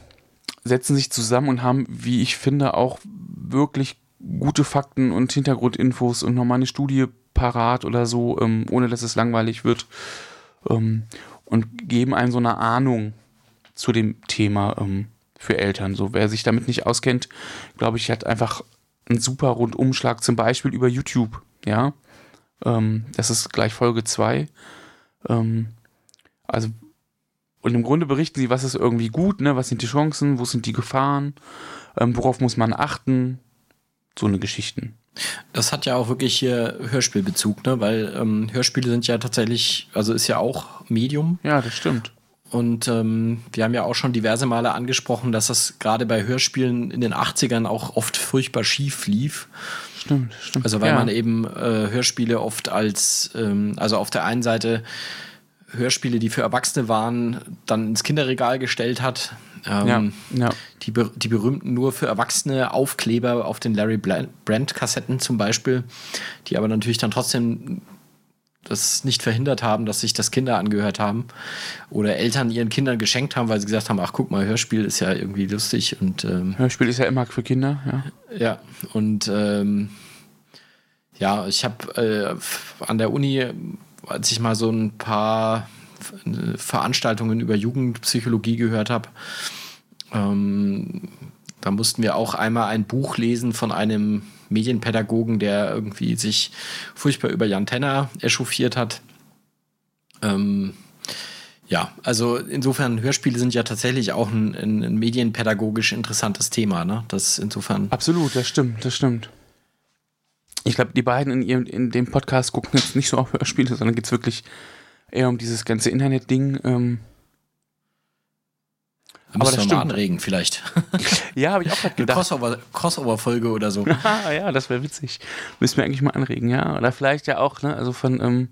setzen sich zusammen und haben, wie ich finde, auch wirklich gute Fakten und Hintergrundinfos und nochmal eine Studie parat oder so, ähm, ohne dass es langweilig wird. Ähm, und geben einem so eine Ahnung zu dem Thema ähm, für Eltern. So, wer sich damit nicht auskennt, glaube ich, hat einfach einen super Rundumschlag, zum Beispiel über YouTube. Ja, ähm, das ist gleich Folge 2. Ähm, also, und im Grunde berichten sie, was ist irgendwie gut, ne? was sind die Chancen, wo sind die Gefahren, ähm, worauf muss man achten, so eine Geschichten. Das hat ja auch wirklich hier Hörspielbezug, ne? Weil ähm, Hörspiele sind ja tatsächlich, also ist ja auch Medium. Ja, das stimmt. Und ähm, wir haben ja auch schon diverse Male angesprochen, dass das gerade bei Hörspielen in den 80ern auch oft furchtbar schief lief. Stimmt, stimmt. Also weil ja. man eben äh, Hörspiele oft als, ähm, also auf der einen Seite Hörspiele, die für Erwachsene waren, dann ins Kinderregal gestellt hat. Ähm, ja, ja. Die, die berühmten nur für Erwachsene Aufkleber auf den Larry Brandt-Kassetten zum Beispiel, die aber natürlich dann trotzdem das nicht verhindert haben, dass sich das Kinder angehört haben oder Eltern ihren Kindern geschenkt haben, weil sie gesagt haben, ach guck mal, Hörspiel ist ja irgendwie lustig und ähm, Hörspiel ist ja immer für Kinder, ja. Ja und ähm, ja, ich habe äh, an der Uni, als ich mal so ein paar Veranstaltungen über Jugendpsychologie gehört habe, ähm, da mussten wir auch einmal ein Buch lesen von einem Medienpädagogen, der irgendwie sich furchtbar über Jan Tenner echauffiert hat. Ähm, ja, also insofern, Hörspiele sind ja tatsächlich auch ein, ein, ein medienpädagogisch interessantes Thema, ne? Das insofern. Absolut, das stimmt, das stimmt. Ich glaube, die beiden in, ihrem, in dem Podcast gucken jetzt nicht so auf Hörspiele, sondern geht es wirklich eher um dieses ganze Internet-Ding. Ähm, aber das stimmt. anregen vielleicht. ja, habe ich auch gerade gedacht. Crossover, Crossover-Folge oder so. ja, das wäre witzig. Müssen wir eigentlich mal anregen, ja. Oder vielleicht ja auch, ne, also von, ähm,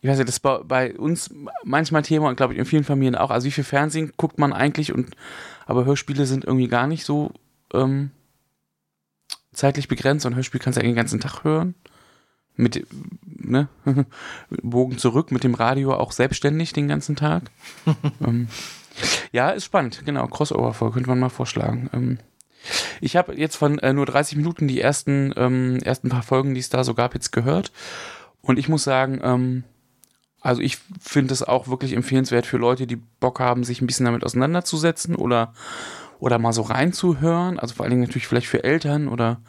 ich weiß nicht, das ist bei, bei uns manchmal Thema und glaube ich in vielen Familien auch. Also wie viel Fernsehen guckt man eigentlich und aber Hörspiele sind irgendwie gar nicht so ähm, zeitlich begrenzt und Hörspiel kannst du ja den ganzen Tag hören. Mit, ne, Bogen zurück mit dem Radio auch selbstständig den ganzen Tag. ähm, ja, ist spannend, genau. Crossover-Folge könnte man mal vorschlagen. Ähm, ich habe jetzt von äh, nur 30 Minuten die ersten, ähm, ersten paar Folgen, die es da so gab, jetzt gehört. Und ich muss sagen, ähm, also ich finde es auch wirklich empfehlenswert für Leute, die Bock haben, sich ein bisschen damit auseinanderzusetzen oder, oder mal so reinzuhören. Also vor allen Dingen natürlich vielleicht für Eltern oder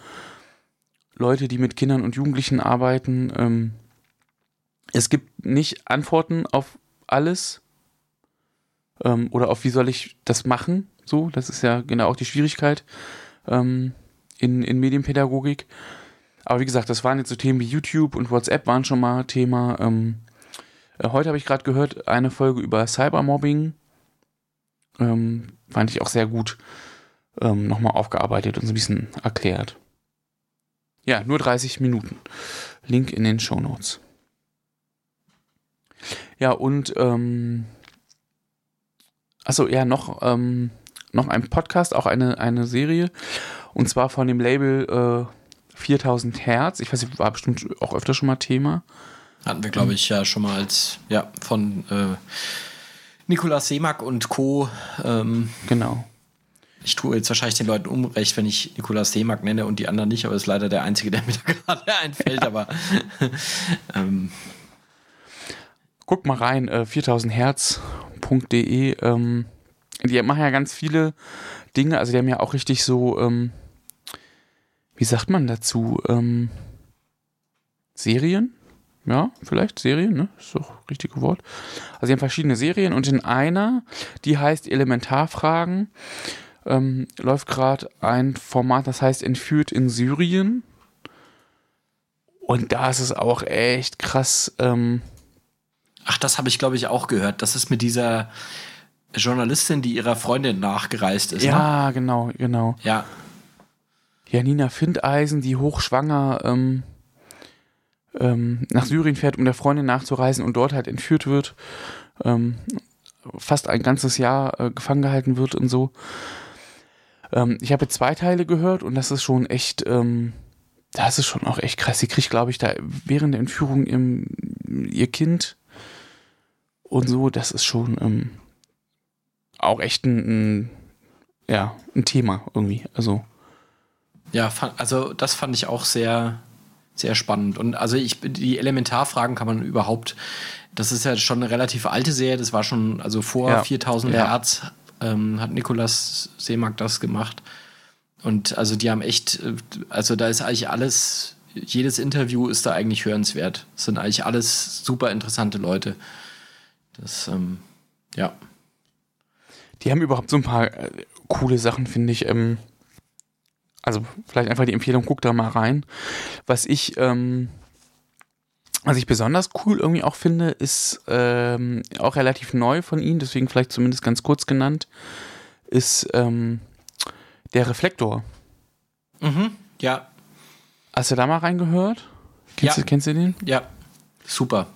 Leute, die mit Kindern und Jugendlichen arbeiten. Ähm, es gibt nicht Antworten auf alles ähm, oder auf wie soll ich das machen. So, das ist ja genau auch die Schwierigkeit ähm, in, in Medienpädagogik. Aber wie gesagt, das waren jetzt so Themen wie YouTube und WhatsApp waren schon mal Thema. Ähm, Äh, heute habe ich gerade gehört, eine Folge über Cybermobbing. Ähm, fand ich auch sehr gut ähm, nochmal aufgearbeitet und so ein bisschen erklärt. Ja, nur 30 Minuten. Link in den Show Notes. Ja, und ähm, achso, ja, noch, ähm, noch ein Podcast, auch eine, eine Serie. Und zwar von dem Label äh, 4000 Hertz. Ich weiß nicht, war bestimmt auch öfter schon mal Thema. Hatten wir, glaube ich, ja schon mal als, ja, von äh, Nikolaus Seemack und Co. Ähm, genau. Ich tue jetzt wahrscheinlich den Leuten unrecht, wenn ich Nikolaus Seemack nenne und die anderen nicht, aber ist leider der einzige, der mir da gerade einfällt. aber ähm. guck mal rein, äh, 4000herz.de. Ähm, die machen ja ganz viele Dinge, also die haben ja auch richtig so, ähm, wie sagt man dazu? Ähm, Serien? Ja, vielleicht Serien, ne? Ist doch das richtige Wort. Also sie haben verschiedene Serien und in einer, die heißt Elementarfragen, ähm, läuft gerade ein Format, das heißt Entführt in Syrien. Und da ist es auch echt krass. Ähm Ach, das habe ich, glaube ich, auch gehört. Das ist mit dieser Journalistin, die ihrer Freundin nachgereist ist. Ja, ne? genau, genau. Ja. Janina Findeisen, die hochschwanger ähm, ähm, nach Syrien fährt, um der Freundin nachzureisen und dort halt entführt wird. Ähm, fast ein ganzes Jahr äh, gefangen gehalten wird und so. Ähm, ich habe zwei Teile gehört und das ist schon echt, ähm, das ist schon auch echt krass. Sie kriegt, glaube ich, da während der Entführung im, ihr Kind und so, das ist schon ähm, auch echt ein, ein, ja, ein Thema irgendwie. Also. Ja, also das fand ich auch sehr, sehr spannend. Und also ich, die Elementarfragen kann man überhaupt, das ist ja schon eine relativ alte Serie, das war schon, also vor ja. 4000 ja. Hertz ähm, hat Nikolas Seemark das gemacht. Und also die haben echt, äh, also da ist eigentlich alles, jedes Interview ist da eigentlich hörenswert. Das sind eigentlich alles super interessante Leute. Das, ähm, ja. Die haben überhaupt so ein paar äh, coole Sachen, finde ich. Ähm, also vielleicht einfach die Empfehlung, guck da mal rein. Was ich, ähm, was ich besonders cool irgendwie auch finde, ist ähm, auch relativ neu von ihnen, deswegen vielleicht zumindest ganz kurz genannt, ist ähm, der Reflektor. Mhm, ja. Hast du da mal reingehört? Kennst, ja. du, kennst du den? Ja, super.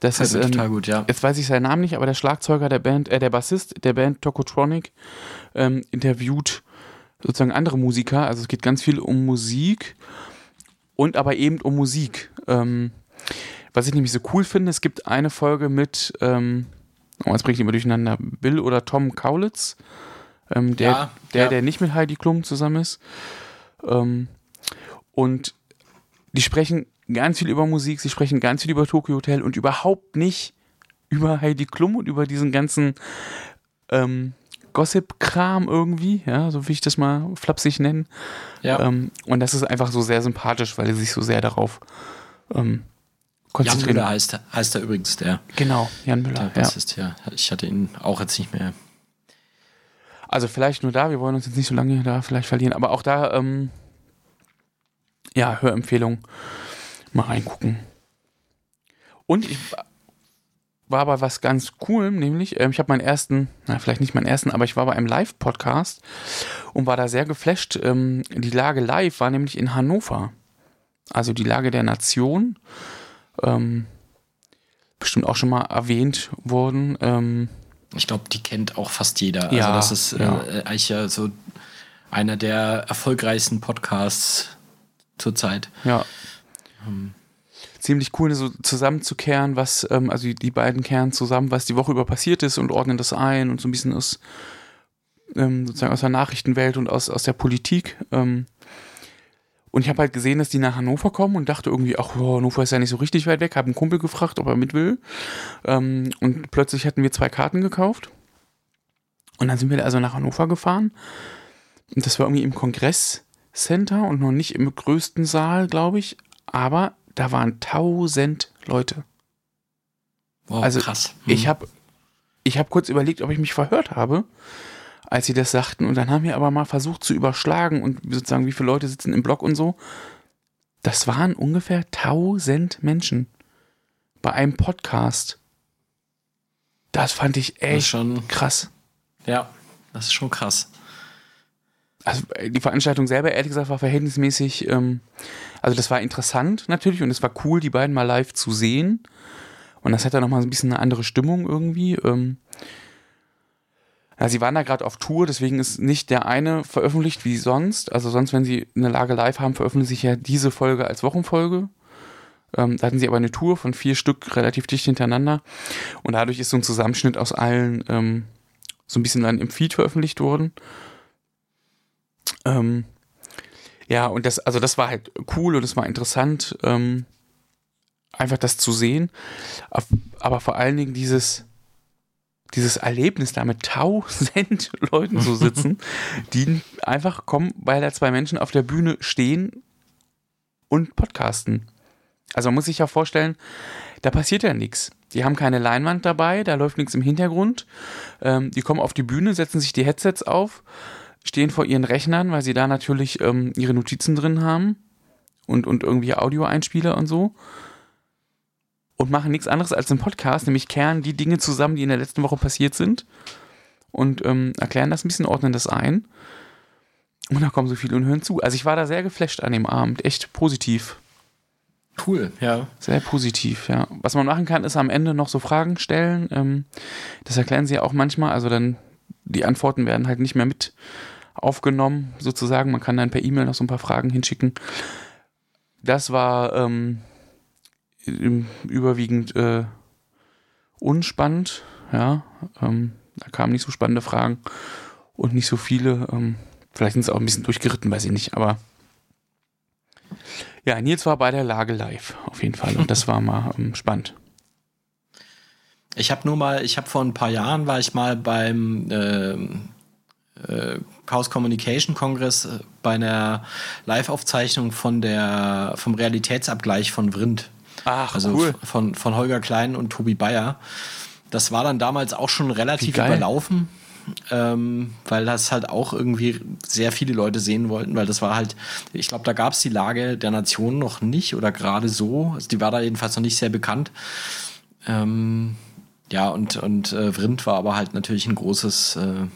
Das, das ist ähm, total gut, ja. Jetzt weiß ich seinen Namen nicht, aber der Schlagzeuger der Band, äh, der Bassist der Band Tokotronic ähm, interviewt sozusagen andere Musiker. Also es geht ganz viel um Musik und aber eben um Musik. Ähm, was ich nämlich so cool finde, es gibt eine Folge mit, ähm, oh, jetzt bringe ich immer durcheinander, Bill oder Tom Kaulitz, ähm, der, ja, der, ja. der nicht mit Heidi Klum zusammen ist. Ähm, und die sprechen ganz viel über Musik, sie sprechen ganz viel über Tokyo Hotel und überhaupt nicht über Heidi Klum und über diesen ganzen ähm, Gossip-Kram irgendwie, ja, so wie ich das mal flapsig nennen. Ja. Ähm, und das ist einfach so sehr sympathisch, weil er sich so sehr darauf ähm, konzentriert. Jan Müller heißt, heißt er übrigens, der. Genau, Jan Müller. Der Bassist, ja. ja. Ich hatte ihn auch jetzt nicht mehr. Also vielleicht nur da, wir wollen uns jetzt nicht so lange da vielleicht verlieren, aber auch da, ähm, ja, Hörempfehlung, mal reingucken. Und ich war aber was ganz cool, nämlich ähm, ich habe meinen ersten, na vielleicht nicht meinen ersten, aber ich war bei einem Live-Podcast und war da sehr geflasht. Ähm, die Lage live war nämlich in Hannover, also die Lage der Nation, ähm, bestimmt auch schon mal erwähnt worden. Ähm, ich glaube, die kennt auch fast jeder. Also ja, das ist äh, ja. eigentlich ja so einer der erfolgreichsten Podcasts zurzeit. Ja. Ähm ziemlich cool, so zusammenzukehren, was, ähm, also die beiden kehren zusammen, was die Woche über passiert ist und ordnen das ein und so ein bisschen aus, ähm, sozusagen aus der Nachrichtenwelt und aus, aus der Politik. Ähm, und ich habe halt gesehen, dass die nach Hannover kommen und dachte irgendwie, ach, oh, Hannover ist ja nicht so richtig weit weg. Habe einen Kumpel gefragt, ob er mit will. Ähm, und plötzlich hatten wir zwei Karten gekauft. Und dann sind wir also nach Hannover gefahren. Und das war irgendwie im Kongresscenter und noch nicht im größten Saal, glaube ich. Aber da waren tausend Leute. Wow, also krass. Mhm. Ich habe ich hab kurz überlegt, ob ich mich verhört habe, als sie das sagten. Und dann haben wir aber mal versucht zu überschlagen und sozusagen, wie viele Leute sitzen im Block und so. Das waren ungefähr tausend Menschen. bei einem Podcast. Das fand ich echt schon, krass. Ja, das ist schon krass. Also äh, die Veranstaltung selber, ehrlich gesagt, war verhältnismäßig, ähm, also das war interessant natürlich und es war cool, die beiden mal live zu sehen. Und das hat dann nochmal so ein bisschen eine andere Stimmung irgendwie. Ähm, ja, sie waren da gerade auf Tour, deswegen ist nicht der eine veröffentlicht wie sonst. Also sonst, wenn sie eine Lage live haben, veröffentlichen sich ja diese Folge als Wochenfolge. Ähm, da hatten sie aber eine Tour von vier Stück relativ dicht hintereinander. Und dadurch ist so ein Zusammenschnitt aus allen ähm, so ein bisschen dann im Feed veröffentlicht worden. Ähm, ja, und das, also das war halt cool und es war interessant, ähm, einfach das zu sehen. Aber vor allen Dingen dieses, dieses Erlebnis, da mit tausend Leuten zu sitzen, die einfach kommen, weil da zwei Menschen auf der Bühne stehen und podcasten. Also man muss sich ja vorstellen, da passiert ja nichts. Die haben keine Leinwand dabei, da läuft nichts im Hintergrund. Ähm, die kommen auf die Bühne, setzen sich die Headsets auf, stehen vor ihren Rechnern, weil sie da natürlich ähm, ihre Notizen drin haben und, und irgendwie Audioeinspieler und so und machen nichts anderes als einen Podcast, nämlich kehren die Dinge zusammen, die in der letzten Woche passiert sind und ähm, erklären das ein bisschen, ordnen das ein. Und da kommen so viele und hören zu. Also ich war da sehr geflasht an dem Abend, echt positiv. Cool, ja. Sehr positiv, ja. Was man machen kann, ist am Ende noch so Fragen stellen. Ähm, das erklären sie ja auch manchmal. Also dann, die Antworten werden halt nicht mehr mit aufgenommen, sozusagen. Man kann dann per E-Mail noch so ein paar Fragen hinschicken. Das war ähm, überwiegend äh, unspannend, ja. Ähm, da kamen nicht so spannende Fragen und nicht so viele. Ähm, vielleicht sind sie auch ein bisschen durchgeritten, weiß ich nicht, aber ja, Nils war bei der Lage live, auf jeden Fall. Und das war mal ähm, spannend. Ich habe nur mal, ich habe vor ein paar Jahren war ich mal beim äh, äh, Chaos Communication Kongress äh, bei einer Live-Aufzeichnung von der vom Realitätsabgleich von Vrind. Ach, also cool. von, von Holger Klein und Tobi Bayer. Das war dann damals auch schon relativ überlaufen, ähm, weil das halt auch irgendwie sehr viele Leute sehen wollten, weil das war halt, ich glaube, da gab es die Lage der Nation noch nicht oder gerade so. Also die war da jedenfalls noch nicht sehr bekannt. Ähm, ja, und, und äh, Vrind war aber halt natürlich ein großes äh,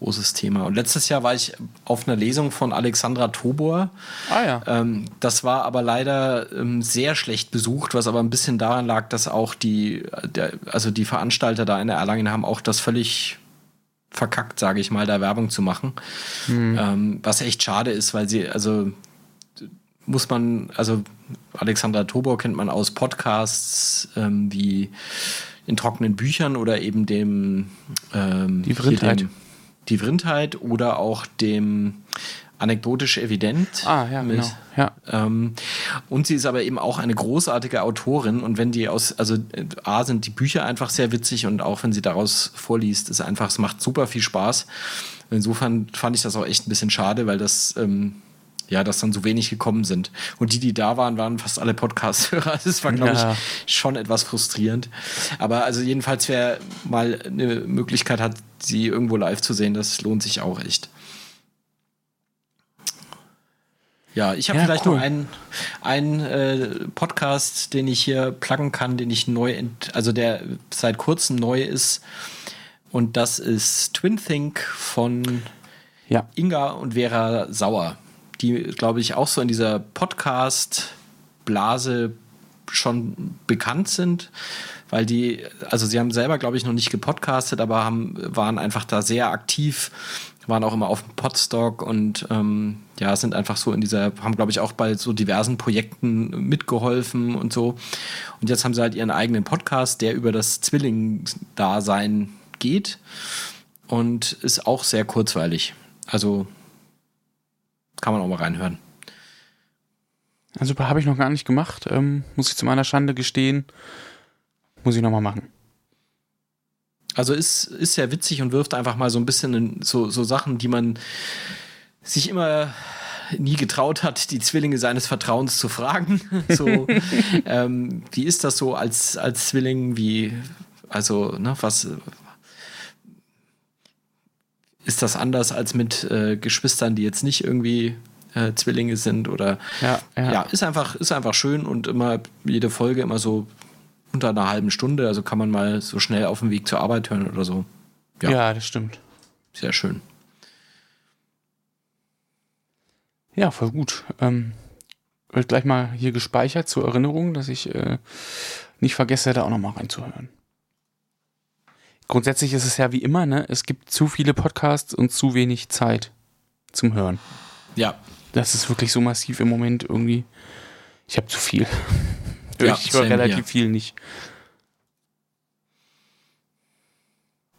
großes Thema. Und letztes Jahr war ich auf einer Lesung von Alexandra Tobor. Ah ja. Ähm, das war aber leider ähm, sehr schlecht besucht, was aber ein bisschen daran lag, dass auch die, der, also die Veranstalter da in der Erlangen haben auch das völlig verkackt, sage ich mal, da Werbung zu machen. Mhm. Ähm, was echt schade ist, weil sie, also muss man, also Alexandra Tobor kennt man aus Podcasts ähm, wie in trockenen Büchern oder eben dem ähm, Die Vrindheit die Vrindheit oder auch dem anekdotisch evident. Ah, ja, mit, genau. Ja. Ähm, und sie ist aber eben auch eine großartige Autorin und wenn die aus, also A sind die Bücher einfach sehr witzig und auch wenn sie daraus vorliest, ist einfach, es macht super viel Spaß. Insofern fand ich das auch echt ein bisschen schade, weil das ähm, ja, dass dann so wenig gekommen sind. Und die, die da waren, waren fast alle Podcast-Hörer. Das war, glaube ja. ich, schon etwas frustrierend. Aber also jedenfalls, wer mal eine Möglichkeit hat, sie irgendwo live zu sehen, das lohnt sich auch echt. Ja, ich habe ja, vielleicht cool. noch einen, einen äh, Podcast, den ich hier pluggen kann, den ich neu, also der seit kurzem neu ist. Und das ist Twin Think von ja. Inga und Vera Sauer die, glaube ich, auch so in dieser Podcast-Blase schon bekannt sind, weil die, also sie haben selber, glaube ich, noch nicht gepodcastet, aber haben, waren einfach da sehr aktiv, waren auch immer auf dem Podstock und ähm, ja, sind einfach so in dieser, haben, glaube ich, auch bei so diversen Projekten mitgeholfen und so. Und jetzt haben sie halt ihren eigenen Podcast, der über das Zwilling-Dasein geht und ist auch sehr kurzweilig. Also kann man auch mal reinhören. Also habe ich noch gar nicht gemacht. Ähm, muss ich zu meiner Schande gestehen. Muss ich noch mal machen. Also ist, ist sehr witzig und wirft einfach mal so ein bisschen in so, so Sachen, die man sich immer nie getraut hat, die Zwillinge seines Vertrauens zu fragen. so, ähm, wie ist das so als, als Zwilling? Wie, also, ne, was, ist das anders als mit äh, Geschwistern, die jetzt nicht irgendwie äh, Zwillinge sind oder ja, ja. ja, ist einfach ist einfach schön und immer jede Folge immer so unter einer halben Stunde, also kann man mal so schnell auf dem Weg zur Arbeit hören oder so. Ja, ja das stimmt. Sehr schön. Ja, voll gut. Ähm, wird gleich mal hier gespeichert zur Erinnerung, dass ich äh, nicht vergesse, da auch nochmal reinzuhören. Grundsätzlich ist es ja wie immer, ne? Es gibt zu viele Podcasts und zu wenig Zeit zum Hören. Ja. Das ist wirklich so massiv im Moment irgendwie. Ich habe zu viel. Ja, ich höre relativ hier. viel nicht.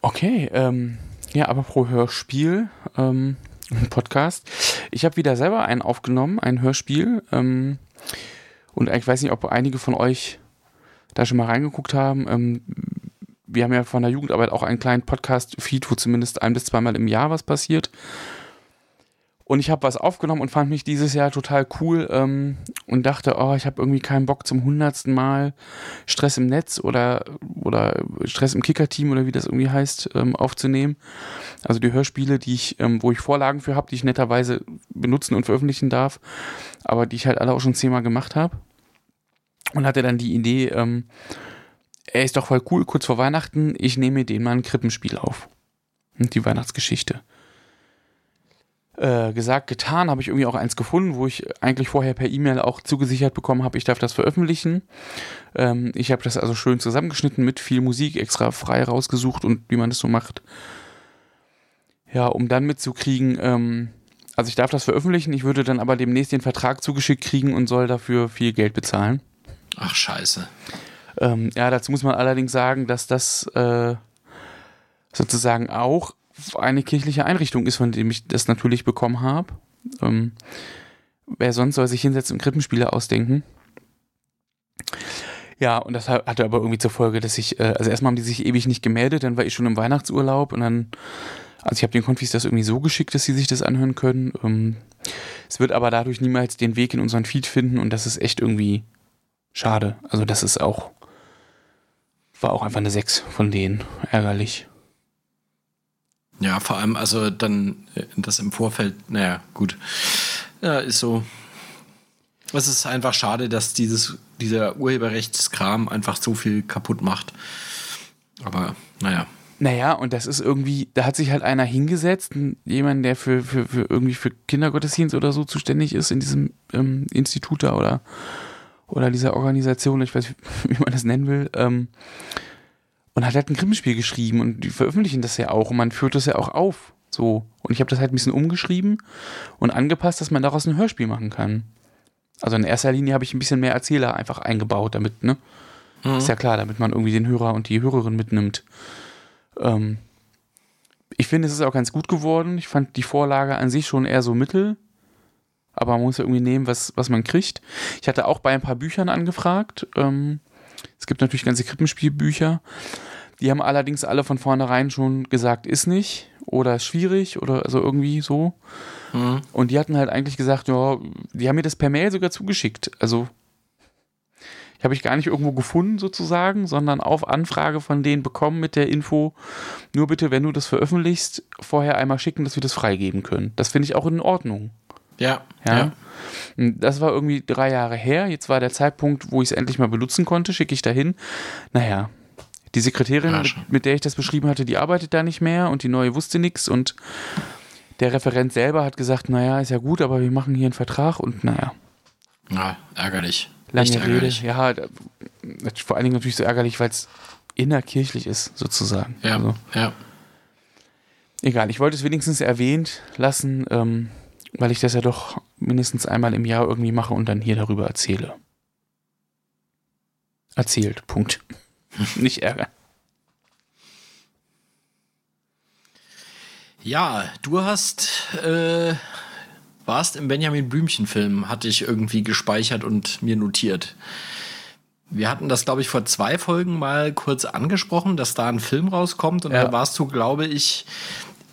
Okay, ähm, ja, aber pro Hörspiel, ähm, Podcast. Ich habe wieder selber einen aufgenommen, ein Hörspiel. Ähm, und ich weiß nicht, ob einige von euch da schon mal reingeguckt haben. Ähm, wir haben ja von der Jugendarbeit auch einen kleinen Podcast-Feed, wo zumindest ein bis zweimal im Jahr was passiert. Und ich habe was aufgenommen und fand mich dieses Jahr total cool ähm, und dachte, oh, ich habe irgendwie keinen Bock zum hundertsten Mal Stress im Netz oder, oder Stress im Kicker-Team oder wie das irgendwie heißt, ähm, aufzunehmen. Also die Hörspiele, die ich, ähm, wo ich Vorlagen für habe, die ich netterweise benutzen und veröffentlichen darf, aber die ich halt alle auch schon zehnmal gemacht habe. Und hatte dann die Idee, ähm, er ist doch voll cool, kurz vor Weihnachten, ich nehme den mal ein Krippenspiel auf. Und die Weihnachtsgeschichte. Äh, gesagt, getan, habe ich irgendwie auch eins gefunden, wo ich eigentlich vorher per E-Mail auch zugesichert bekommen habe, ich darf das veröffentlichen. Ähm, ich habe das also schön zusammengeschnitten mit viel Musik extra frei rausgesucht und wie man das so macht. Ja, um dann mitzukriegen, ähm, also ich darf das veröffentlichen, ich würde dann aber demnächst den Vertrag zugeschickt kriegen und soll dafür viel Geld bezahlen. Ach scheiße. Ähm, ja, dazu muss man allerdings sagen, dass das äh, sozusagen auch eine kirchliche Einrichtung ist, von dem ich das natürlich bekommen habe. Ähm, wer sonst soll sich hinsetzen und Krippenspiele ausdenken? Ja, und das hatte aber irgendwie zur Folge, dass ich, äh, also erstmal haben die sich ewig nicht gemeldet, dann war ich schon im Weihnachtsurlaub und dann, also ich habe den Konfis das irgendwie so geschickt, dass sie sich das anhören können. Ähm, es wird aber dadurch niemals den Weg in unseren Feed finden und das ist echt irgendwie schade. Also das ist auch, war auch einfach eine 6 von denen, ärgerlich. Ja, vor allem, also dann äh, das im Vorfeld, naja, gut. Ja, ist so. Es ist einfach schade, dass dieses, dieser Urheberrechtskram einfach so viel kaputt macht. Aber naja. Naja, und das ist irgendwie, da hat sich halt einer hingesetzt, jemand, der für, für, für irgendwie für Kindergottesdienst oder so zuständig ist in diesem ähm, Institut da oder, oder dieser Organisation, ich weiß, wie man das nennen will, ähm, und hat halt ein Krimispiel geschrieben und die veröffentlichen das ja auch und man führt das ja auch auf. So. Und ich habe das halt ein bisschen umgeschrieben und angepasst, dass man daraus ein Hörspiel machen kann. Also in erster Linie habe ich ein bisschen mehr Erzähler einfach eingebaut, damit, ne? Mhm. Ist ja klar, damit man irgendwie den Hörer und die Hörerin mitnimmt. Ähm, ich finde, es ist auch ganz gut geworden. Ich fand die Vorlage an sich schon eher so mittel. Aber man muss ja irgendwie nehmen, was, was man kriegt. Ich hatte auch bei ein paar Büchern angefragt. Ähm, es gibt natürlich ganze Krippenspielbücher. Die haben allerdings alle von vornherein schon gesagt, ist nicht oder ist schwierig oder also irgendwie so. Mhm. Und die hatten halt eigentlich gesagt, ja, die haben mir das per Mail sogar zugeschickt. Also ich habe ich gar nicht irgendwo gefunden sozusagen, sondern auf Anfrage von denen bekommen mit der Info, nur bitte, wenn du das veröffentlichst, vorher einmal schicken, dass wir das freigeben können. Das finde ich auch in Ordnung. Ja, ja. ja. Das war irgendwie drei Jahre her. Jetzt war der Zeitpunkt, wo ich es endlich mal benutzen konnte. Schicke ich dahin. Naja, die Sekretärin, mit, mit, der ich das beschrieben hatte, die arbeitet da nicht mehr und die neue wusste nichts. Und der Referent selber hat gesagt: Naja, ist ja gut, aber wir machen hier einen Vertrag und naja. Ja, ärgerlich. Lange Rede. Ärgerlich. Ja, vor allen Dingen natürlich so ärgerlich, weil es innerkirchlich ist, sozusagen. Ja, also, ja. Egal, ich wollte es wenigstens erwähnt lassen. Ähm, weil ich das ja doch mindestens einmal im Jahr irgendwie mache und dann hier darüber erzähle. Erzählt, Punkt. Nicht ärgern. Ja, du hast, äh, warst im Benjamin Blümchen-Film, hatte ich irgendwie gespeichert und mir notiert. Wir hatten das, glaube ich, vor zwei Folgen mal kurz angesprochen, dass da ein Film rauskommt und ja. da warst du, glaube ich,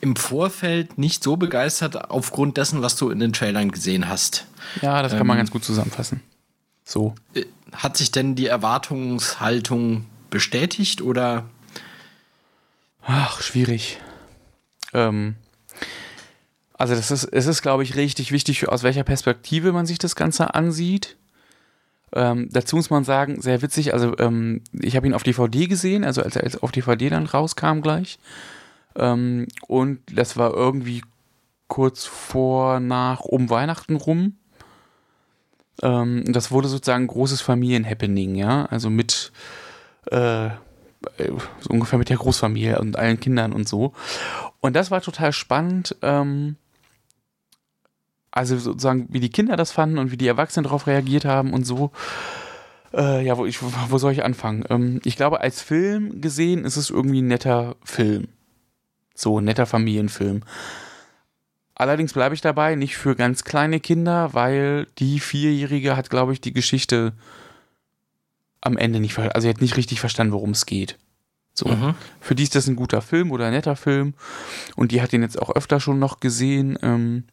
im Vorfeld nicht so begeistert aufgrund dessen, was du in den Trailern gesehen hast. Ja, das kann man ähm, ganz gut zusammenfassen. So. Äh, hat sich denn die Erwartungshaltung bestätigt oder? Ach, schwierig. Ähm, also das ist, es ist, glaube ich, richtig wichtig, aus welcher Perspektive man sich das Ganze ansieht. Ähm, dazu muss man sagen, sehr witzig, also ähm, ich habe ihn auf DVD gesehen, also als er auf DVD dann rauskam gleich. Ähm, und das war irgendwie kurz vor, nach, um Weihnachten rum. Ähm, das wurde sozusagen ein großes Familienhappening, ja, also mit äh, so ungefähr mit der Großfamilie und allen Kindern und so. Und das war total spannend. Ähm, also sozusagen, wie die Kinder das fanden und wie die Erwachsenen darauf reagiert haben und so. Äh, ja, wo, ich, wo soll ich anfangen? Ähm, ich glaube, als Film gesehen ist es irgendwie ein netter Film. So ein netter Familienfilm. Allerdings bleibe ich dabei, nicht für ganz kleine Kinder, weil die Vierjährige hat, glaube ich, die Geschichte am Ende nicht, also sie hat nicht richtig verstanden, worum es geht. So. Mhm. Für die ist das ein guter Film oder ein netter Film und die hat den jetzt auch öfter schon noch gesehen. Ähm,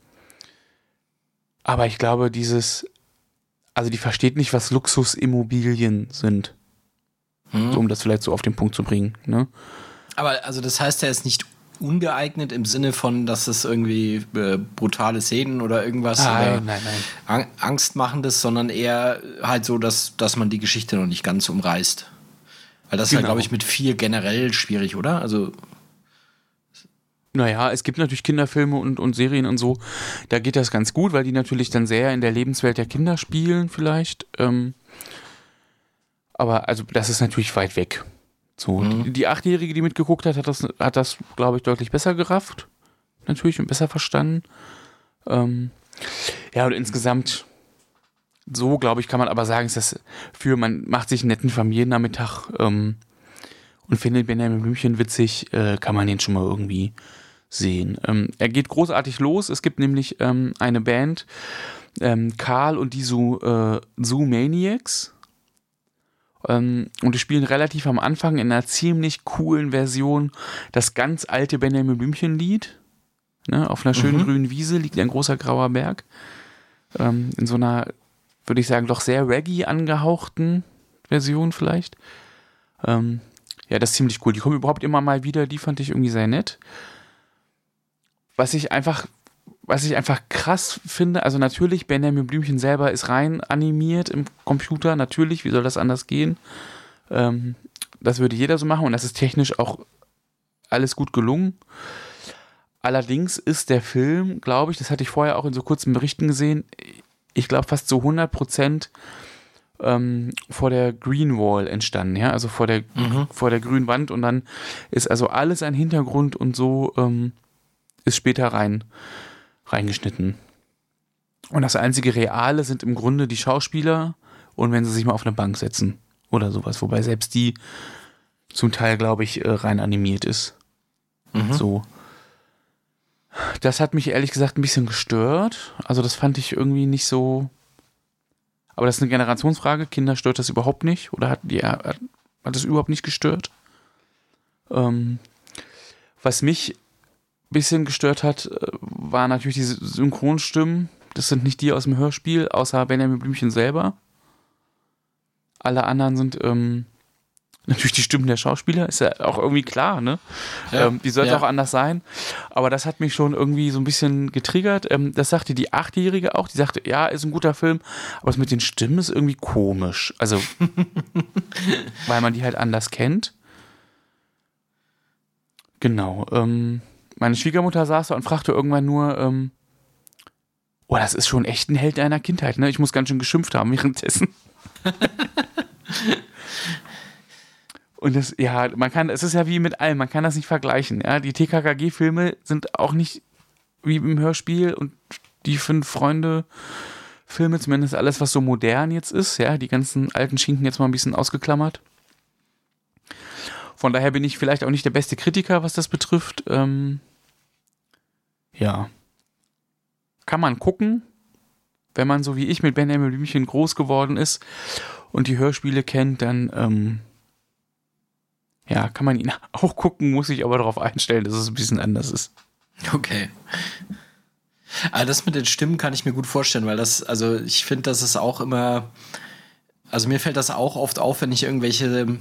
aber ich glaube, dieses, also die versteht nicht, was Luxusimmobilien sind. Mhm. So, um das vielleicht so auf den Punkt zu bringen. Ne? Aber also das heißt, er ist nicht ungeeignet im Sinne von, dass es irgendwie äh, brutale Szenen oder irgendwas nein, oder nein, nein. Angstmachendes, sondern eher halt so, dass, dass man die Geschichte noch nicht ganz umreißt. Weil das genau. ist ja, genau. glaube ich, mit vier generell schwierig, oder? Also. Naja, es gibt natürlich Kinderfilme und, und Serien und so. Da geht das ganz gut, weil die natürlich dann sehr in der Lebenswelt der Kinder spielen, vielleicht. Ähm, aber also, das ist natürlich weit weg. So, mhm. die Achtjährige, die mitgeguckt hat, hat das, hat das, glaube ich, deutlich besser gerafft. Natürlich und besser verstanden. Ähm, ja, und insgesamt, so, glaube ich, kann man aber sagen, ist das für, man macht sich einen netten Familiennachmittag ähm, und findet Benjamin Blümchen witzig, äh, kann man den schon mal irgendwie sehen. Ähm, er geht großartig los. Es gibt nämlich ähm, eine Band, ähm, Karl und die Zoo, äh, Zoo Maniacs. Ähm, und die spielen relativ am Anfang in einer ziemlich coolen Version das ganz alte Benjamin Blümchen-Lied. Ne, auf einer schönen mhm. grünen Wiese liegt ein großer grauer Berg. Ähm, in so einer, würde ich sagen, doch sehr Reggae angehauchten Version vielleicht. Ähm, ja, das ist ziemlich cool. Die kommen überhaupt immer mal wieder, die fand ich irgendwie sehr nett. Was ich einfach was ich einfach krass finde, also natürlich, Benjamin Blümchen selber ist rein animiert im Computer, natürlich, wie soll das anders gehen? Ähm, das würde jeder so machen und das ist technisch auch alles gut gelungen. Allerdings ist der Film, glaube ich, das hatte ich vorher auch in so kurzen Berichten gesehen, ich glaube fast zu 100 Prozent ähm, vor der Green Wall entstanden, ja, also vor der, mhm. vor der grünen Wand und dann ist also alles ein Hintergrund und so ähm, ist später rein reingeschnitten. Und das einzige Reale sind im Grunde die Schauspieler und wenn sie sich mal auf eine Bank setzen oder sowas, wobei selbst die zum Teil, glaube ich, äh, rein animiert ist. Mhm. So. Das hat mich ehrlich gesagt ein bisschen gestört. Also, das fand ich irgendwie nicht so. Aber das ist eine Generationsfrage. Kinder stört das überhaupt nicht? Oder hat, ja, hat, hat das überhaupt nicht gestört? Ähm, was mich bisschen gestört hat, äh, war natürlich diese Synchronstimmen. Das sind nicht die aus dem Hörspiel, außer Benjamin Blümchen selber. Alle anderen sind ähm, natürlich die Stimmen der Schauspieler, ist ja auch irgendwie klar, ne? Ja, ähm, die sollte ja. auch anders sein. Aber das hat mich schon irgendwie so ein bisschen getriggert. Ähm, das sagte die Achtjährige auch, die sagte, ja, ist ein guter Film, aber das mit den Stimmen ist irgendwie komisch. Also, weil man die halt anders kennt. Genau. Ähm, meine Schwiegermutter saß da und fragte irgendwann nur, ähm, oh, das ist schon echt ein Held deiner Kindheit, ne? Ich muss ganz schön geschimpft haben währenddessen. und das, ja, man kann, es ist ja wie mit allem, man kann das nicht vergleichen, ja? Die TKKG-Filme sind auch nicht wie im Hörspiel und die fünf Freunde Filme, zumindest alles, was so modern jetzt ist, ja, die ganzen alten Schinken jetzt mal ein bisschen ausgeklammert. Von daher bin ich vielleicht auch nicht der beste Kritiker, was das betrifft. Ähm, ja. Kann man gucken, wenn man so wie ich mit Benjamin Blümchen groß geworden ist und die Hörspiele kennt, dann ähm, ja, kann man ihn auch gucken, muss ich aber darauf einstellen, dass es ein bisschen anders ist. Okay. Also das mit den Stimmen kann ich mir gut vorstellen, weil das, also ich finde, das ist auch immer, also mir fällt das auch oft auf, wenn ich irgendwelche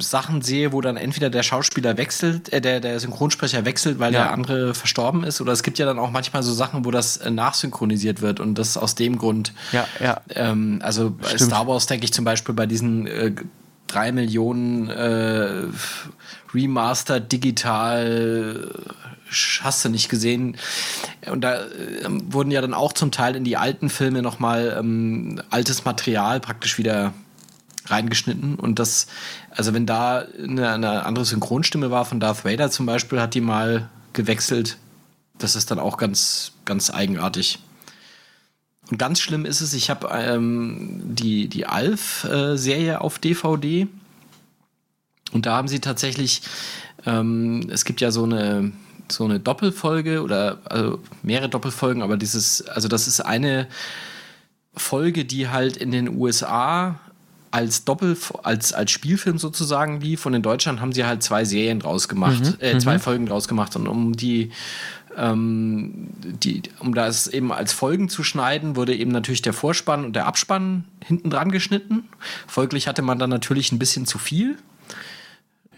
Sachen sehe, wo dann entweder der Schauspieler wechselt, äh, der, der Synchronsprecher wechselt, weil ja. der andere verstorben ist, oder es gibt ja dann auch manchmal so Sachen, wo das äh, nachsynchronisiert wird und das aus dem Grund. Ja, ja. Ähm, also bei Stimmt. Star Wars denke ich zum Beispiel bei diesen äh, drei Millionen äh, Remaster digital hast du nicht gesehen. Und da ähm, wurden ja dann auch zum Teil in die alten Filme nochmal ähm, altes Material praktisch wieder reingeschnitten. Und das, also wenn da eine, eine, andere Synchronstimme war von Darth Vader zum Beispiel, hat die mal gewechselt. Das ist dann auch ganz, ganz eigenartig. Und ganz schlimm ist es, ich habe ähm, die, die Alf-Serie äh, auf DVD. Und da haben sie tatsächlich, ähm, es gibt ja so eine, so eine Doppelfolge oder also mehrere Doppelfolgen, aber dieses, also das ist eine Folge, die halt in den USA als Doppel, als, als Spielfilm sozusagen lief und in Deutschland haben sie halt zwei Serien draus gemacht, mhm, äh, zwei mhm. Folgen draus gemacht und um die, ähm, die, um das eben als Folgen zu schneiden, wurde eben natürlich der Vorspann und der Abspann hinten dran geschnitten. Folglich hatte man dann natürlich ein bisschen zu viel.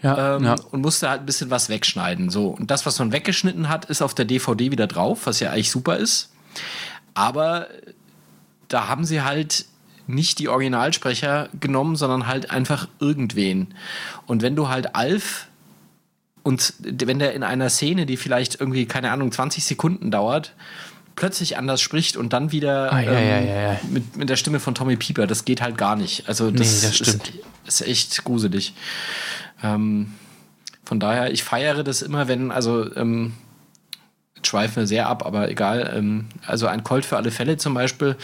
Ja, ähm, ja. Und musste halt ein bisschen was wegschneiden. So. Und das, was man weggeschnitten hat, ist auf der DVD wieder drauf, was ja eigentlich super ist. Aber da haben sie halt nicht die Originalsprecher genommen, sondern halt einfach irgendwen. Und wenn du halt Alf und wenn der in einer Szene, die vielleicht irgendwie, keine Ahnung, 20 Sekunden dauert, plötzlich anders spricht und dann wieder ah, ja, ähm, ja, ja, Mit, mit der Stimme von Tommy Pieper, das geht halt gar nicht. Also das, nee, das ist, ist, echt gruselig. Ähm, von daher, ich feiere das immer, wenn, also ähm, schweifen wir sehr ab, aber egal. Ähm, also ein Colt für alle Fälle zum Beispiel,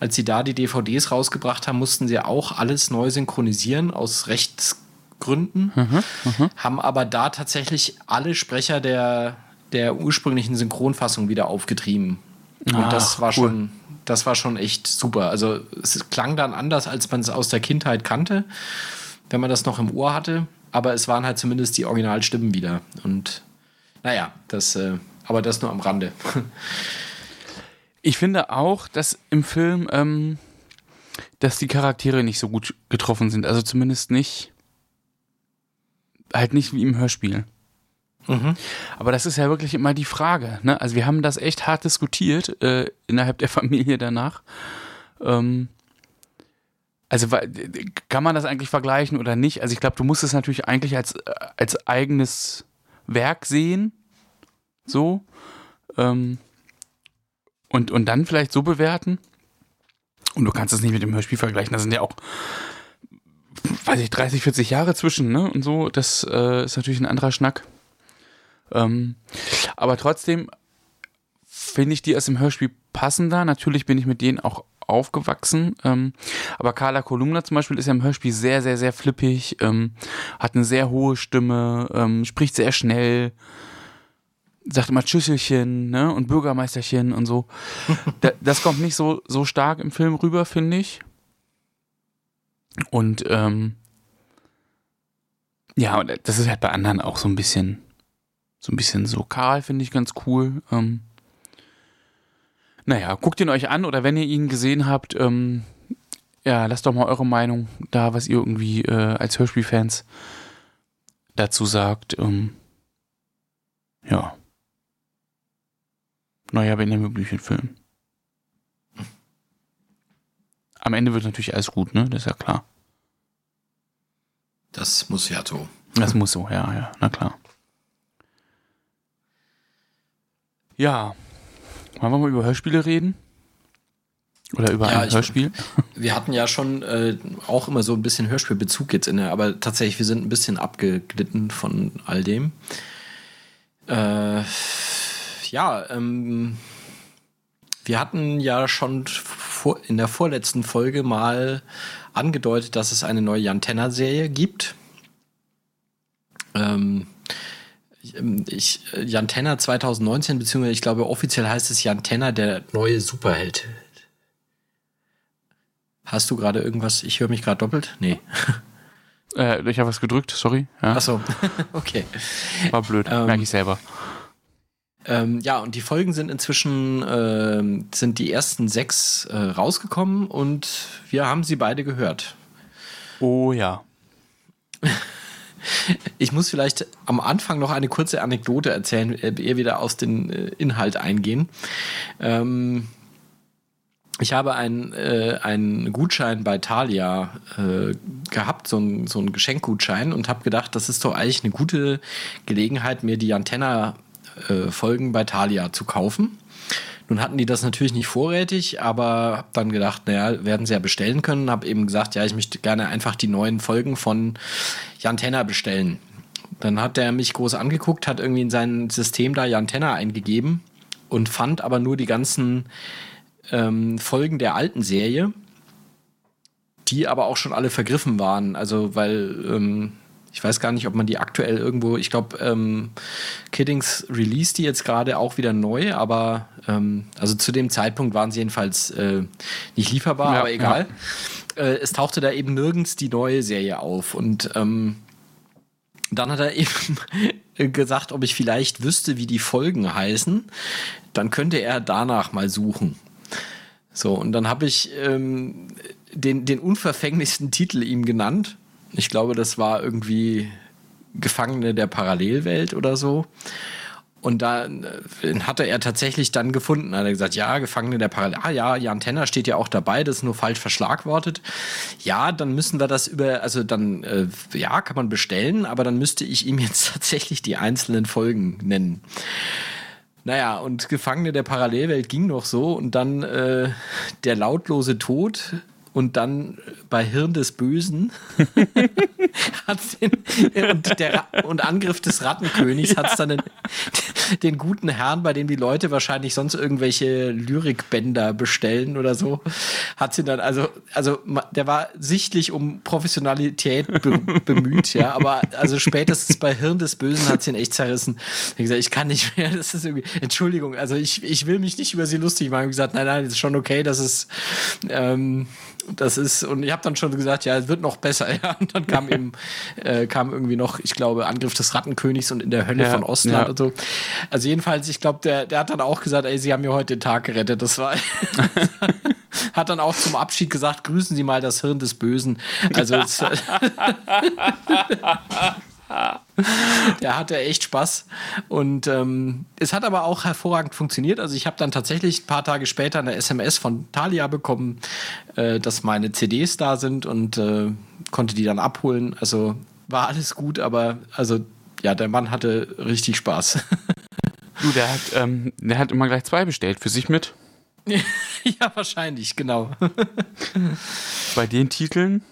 als sie da die DVDs rausgebracht haben, mussten sie auch alles neu synchronisieren aus Rechtsgründen, mhm, mhm. haben aber da tatsächlich alle Sprecher der, der ursprünglichen Synchronfassung wieder aufgetrieben. Und Ach, das war cool. schon, das war schon echt super. Also es klang dann anders, als man es aus der Kindheit kannte, wenn man das noch im Ohr hatte. Aber es waren halt zumindest die Originalstimmen wieder. Und naja, das äh, aber das nur am Rande. Ich finde auch, dass im Film, ähm, dass die Charaktere nicht so gut getroffen sind. Also zumindest nicht, halt nicht wie im Hörspiel. Mhm. Aber das ist ja wirklich immer die Frage. Ne? Also wir haben das echt hart diskutiert äh, innerhalb der Familie danach. Ähm, also kann man das eigentlich vergleichen oder nicht? Also ich glaube, du musst es natürlich eigentlich als, als eigenes Werk sehen. So. Ähm, und, und dann vielleicht so bewerten. Und du kannst es nicht mit dem Hörspiel vergleichen. Da sind ja auch, weiß ich, 30, 40 Jahre zwischen, ne? Und so. Das äh, ist natürlich ein anderer Schnack. Ähm, aber trotzdem finde ich die aus dem Hörspiel passender. Natürlich bin ich mit denen auch aufgewachsen. Ähm, aber Carla Kolumna zum Beispiel ist ja im Hörspiel sehr, sehr, sehr flippig, ähm, hat eine sehr hohe Stimme, ähm, spricht sehr schnell, sagt immer Tschüsselchen ne? und Bürgermeisterchen und so. das kommt nicht so, so stark im Film rüber, finde ich. Und ähm, ja, das ist halt bei anderen auch so ein bisschen, so ein bisschen so. Karl finde ich ganz cool. Ähm, naja, guckt ihn euch an oder wenn ihr ihn gesehen habt, ähm, ja, lasst doch mal eure Meinung da, was ihr irgendwie äh, als Hörspielfans dazu sagt. Ähm, ja. Neuer Benjamin Blümchen-Film. Am Ende wird natürlich alles gut, ne? Das ist ja klar. Das muss ja so. Das muss so, ja, ja, na klar. Ja. Wollen wir mal über Hörspiele reden? Oder über ja, ein Hörspiel? wir hatten ja schon äh, auch immer so ein bisschen Hörspielbezug jetzt inne, aber tatsächlich, wir sind ein bisschen abgeglitten von all dem. Äh, ja, ähm, wir hatten ja schon vor, in der vorletzten Folge mal angedeutet, dass es eine neue Jantenna-Serie gibt. Ähm, ich, Jantenna 2019, beziehungsweise ich glaube offiziell heißt es Jantenna, der neue Superheld. Hast du gerade irgendwas? Ich höre mich gerade doppelt? Nee. Äh, ich habe was gedrückt, sorry. Ja. Ach okay. War blöd, ähm, merke ich selber. Ähm, ja, und die Folgen sind inzwischen, äh, sind die ersten sechs äh, rausgekommen und wir haben sie beide gehört. Oh ja. Ich muss vielleicht am Anfang noch eine kurze Anekdote erzählen, äh, eher wieder aus dem äh, Inhalt eingehen. Ähm, ich habe einen, äh, einen Gutschein bei Thalia äh, gehabt, so, ein, so einen Geschenkgutschein und habe gedacht, das ist doch eigentlich eine gute Gelegenheit, mir die Antenna-Folgen äh, bei Thalia zu kaufen. Nun hatten die das natürlich nicht vorrätig, aber habe dann gedacht, naja, werden sie ja bestellen können. Habe eben gesagt, ja, ich möchte gerne einfach die neuen Folgen von Jan Tenner bestellen. Dann hat er mich groß angeguckt, hat irgendwie in sein System da Jan Tenner eingegeben und fand aber nur die ganzen ähm, Folgen der alten Serie, die aber auch schon alle vergriffen waren. Also, weil ähm, ich weiß gar nicht, ob man die aktuell irgendwo, ich glaube, ähm, Kiddings release die jetzt gerade auch wieder neu, aber ähm, also zu dem Zeitpunkt waren sie jedenfalls äh, nicht lieferbar, ja, aber egal. Ja. Äh, es tauchte da eben nirgends die neue Serie auf und ähm, dann hat er eben gesagt, ob ich vielleicht wüsste, wie die Folgen heißen. Dann könnte er danach mal suchen. So, und dann habe ich ähm, den, den unverfänglichsten Titel ihm genannt. Ich glaube, das war irgendwie Gefangene der Parallelwelt oder so. Und da äh, hatte er tatsächlich dann gefunden, hat er gesagt, ja, Gefangene der Parallel, ah ja, Jan Tenner steht ja auch dabei, das ist nur falsch verschlagwortet. Ja, dann müssen wir das über, also dann, äh, ja, kann man bestellen, aber dann müsste ich ihm jetzt tatsächlich die einzelnen Folgen nennen. Naja, und Gefangene der Parallelwelt ging noch so und dann äh, der lautlose Tod und dann bei Hirn des Bösen den, und, der, und Angriff des Rattenkönigs ja. hat es dann den, den, guten Herrn, bei dem die Leute wahrscheinlich sonst irgendwelche Lyrikbänder bestellen oder so, hat sie dann, also, also der war sichtlich um Professionalität be, bemüht, ja, aber also spätestens bei Hirn des Bösen hat sie ihn echt zerrissen. Ich gesagt, ich kann nicht mehr, das ist irgendwie, Entschuldigung, also ich, ich will mich nicht über sie lustig machen. Ich gesagt, nein, nein, das ist schon okay, das ist, ähm, das ist, und ich habe dann schon gesagt, ja, es wird noch besser, ja. Und dann kam eben, äh, kam irgendwie noch, ich glaube, Angriff des Rattenkönigs und in der Hölle ja, von Ostland ja. und so. Also jedenfalls, ich glaube, der, der hat dann auch gesagt, ey, sie haben mir heute den Tag gerettet. Das war. hat dann auch zum Abschied gesagt, grüßen Sie mal das Hirn des Bösen. Also der hatte echt Spaß. Und ähm, es hat aber auch hervorragend funktioniert. Also ich habe dann tatsächlich ein paar Tage später eine SMS von Thalia bekommen, äh, dass meine CDs da sind und äh, konnte die dann abholen. Also war alles gut, aber also ja, der Mann hatte richtig Spaß. Du, der hat, ähm, der hat immer gleich zwei bestellt für sich mit. ja, wahrscheinlich, genau. Bei den Titeln?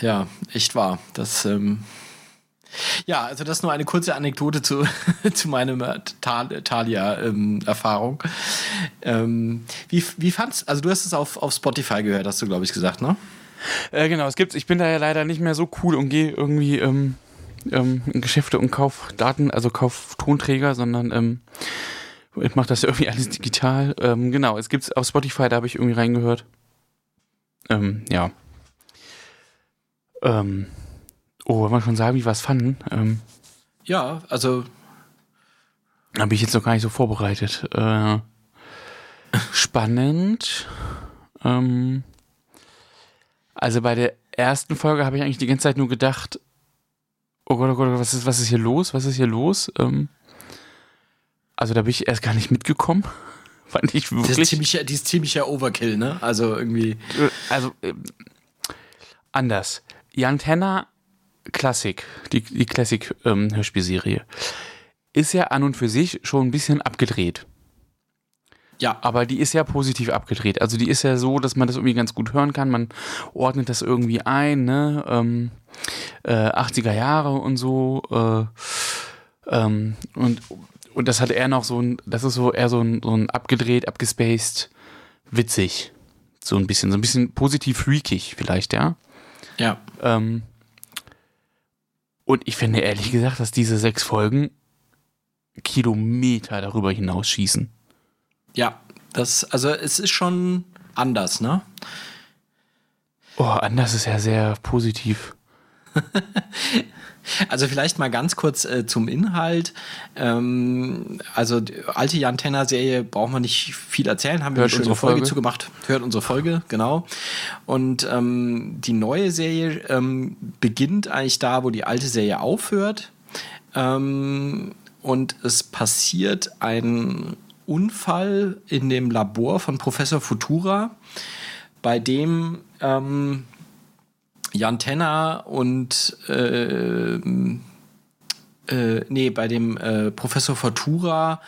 Ja, echt wahr. Das ähm, ja, also das ist nur eine kurze Anekdote zu, zu meinem Thalia-Erfahrung. Ähm, wie, wie fandst also du hast es auf, auf Spotify gehört, hast du, glaube ich, gesagt, ne? Äh, genau, es gibt's. Ich bin da ja leider nicht mehr so cool und gehe irgendwie ähm, ähm, in Geschäfte und kauf Daten, also kauf Tonträger, sondern ähm, ich mache das ja irgendwie alles digital. Ähm, genau, es gibt's auf Spotify, da habe ich irgendwie reingehört. Ähm, ja. Ähm, Oh, wollen wir schon sagen, wie wir es fanden? Ähm, ja, also. Habe ich jetzt noch gar nicht so vorbereitet. Äh, spannend. Ähm, also bei der ersten Folge habe ich eigentlich die ganze Zeit nur gedacht, oh Gott, oh Gott, was ist, was ist hier los? Was ist hier los? Ähm, also da bin ich erst gar nicht mitgekommen. Fand ich wirklich. Das ist ziemlich, die ist ziemlicher Overkill, ne? Also irgendwie. Also äh, anders. Jan Tenner Klassik, die, die Classic-Hörspielserie, ähm, ist ja an und für sich schon ein bisschen abgedreht. Ja. Aber die ist ja positiv abgedreht. Also die ist ja so, dass man das irgendwie ganz gut hören kann. Man ordnet das irgendwie ein, ne? Ähm, äh, 80er Jahre und so. Äh, ähm, und, und das hat er noch so ein, das ist so eher so ein, so ein abgedreht, abgespaced, witzig. So ein bisschen, so ein bisschen positiv freakig vielleicht, ja? Ja. Ähm, und ich finde ehrlich gesagt, dass diese sechs Folgen Kilometer darüber hinaus schießen. Ja, das, also es ist schon anders, ne? Oh, anders ist ja sehr positiv. Also vielleicht mal ganz kurz äh, zum Inhalt. Ähm, also die alte Jan Tenner Serie braucht man nicht viel erzählen, haben wir Hört eine schöne unsere Folge Folge. zu gemacht. Hört unsere Folge, genau. Und ähm, die neue Serie ähm, beginnt eigentlich da, wo die alte Serie aufhört. Ähm, und es passiert ein Unfall in dem Labor von Professor Futura, bei dem ähm, Jan Tenner und äh, äh, nee, bei dem äh, Professor Fortura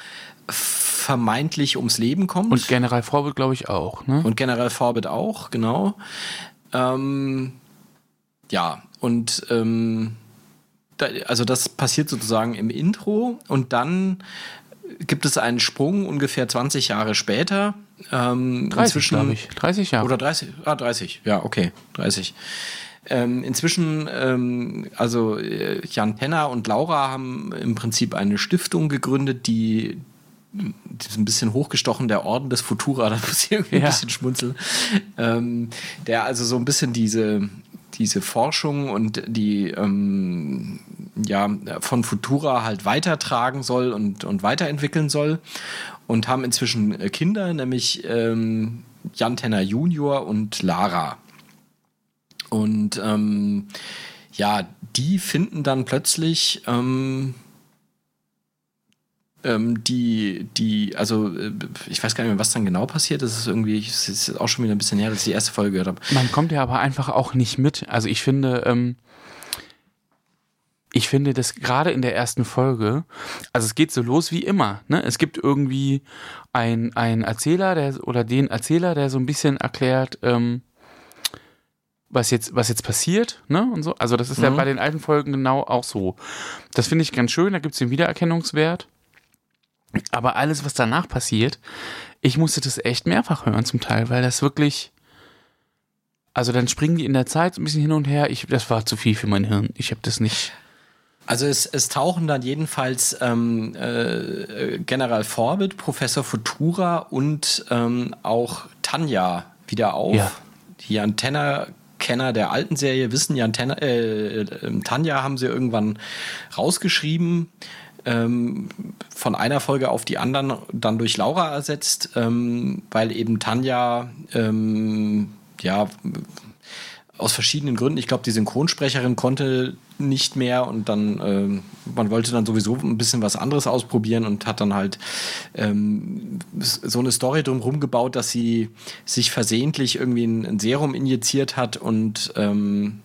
vermeintlich ums Leben kommt. Und General Vorbild, glaube ich, auch. Ne? Und General Forbit auch, genau. Ähm, ja, und ähm, da, also das passiert sozusagen im Intro und dann gibt es einen Sprung ungefähr 20 Jahre später. Ähm, 30, glaube ich. 30 Jahre. Oder 30, ah, 30, ja, okay, 30. Ähm, inzwischen, ähm, also äh, Jan Penner und Laura haben im Prinzip eine Stiftung gegründet, die, die ist ein bisschen hochgestochen, der Orden des Futura, da muss ich irgendwie Ja. ein bisschen schmunzeln. Ähm, der also so ein bisschen diese, diese Forschung und die ähm, ja, von Futura halt weitertragen soll und, und weiterentwickeln soll. Und haben inzwischen Kinder, nämlich ähm, Jan Tenner Junior und Lara. Und ähm, ja, die finden dann plötzlich ähm, ähm, die, die, also äh, ich weiß gar nicht mehr, was dann genau passiert. Das ist irgendwie, es ist auch schon wieder ein bisschen her, dass ich die erste Folge gehört habe. Man kommt ja aber einfach auch nicht mit. Also ich finde, ähm, ich finde das gerade in der ersten Folge, also es geht so los wie immer. Ne? Es gibt irgendwie ein, ein Erzähler, der oder den Erzähler, der so ein bisschen erklärt, ähm, was jetzt, was jetzt passiert, ne? Und so. Also das ist ja Mhm. bei den alten Folgen genau auch so. Das finde ich ganz schön, da gibt es den Wiedererkennungswert. Aber alles, was danach passiert, ich musste das echt mehrfach hören zum Teil, weil das wirklich. Also dann springen die in der Zeit so ein bisschen hin und her. Ich, das war zu viel für mein Hirn. Ich habe das nicht. Also es, es tauchen dann jedenfalls ähm, äh, General Forbit, Professor Futura und ähm, auch Tanja wieder auf. Ja. Die Antenna-Kenner der alten Serie wissen, ja, Antenna, äh, äh, Tanja haben sie irgendwann rausgeschrieben, ähm, von einer Folge auf die anderen dann durch Laura ersetzt, ähm, weil eben Tanja ähm, ja aus verschiedenen Gründen. Ich glaube, die Synchronsprecherin konnte nicht mehr und dann, ähm, man wollte dann sowieso ein bisschen was anderes ausprobieren und hat dann halt ähm, so eine Story drumherum gebaut, dass sie sich versehentlich irgendwie ein, ein Serum injiziert hat und ähm,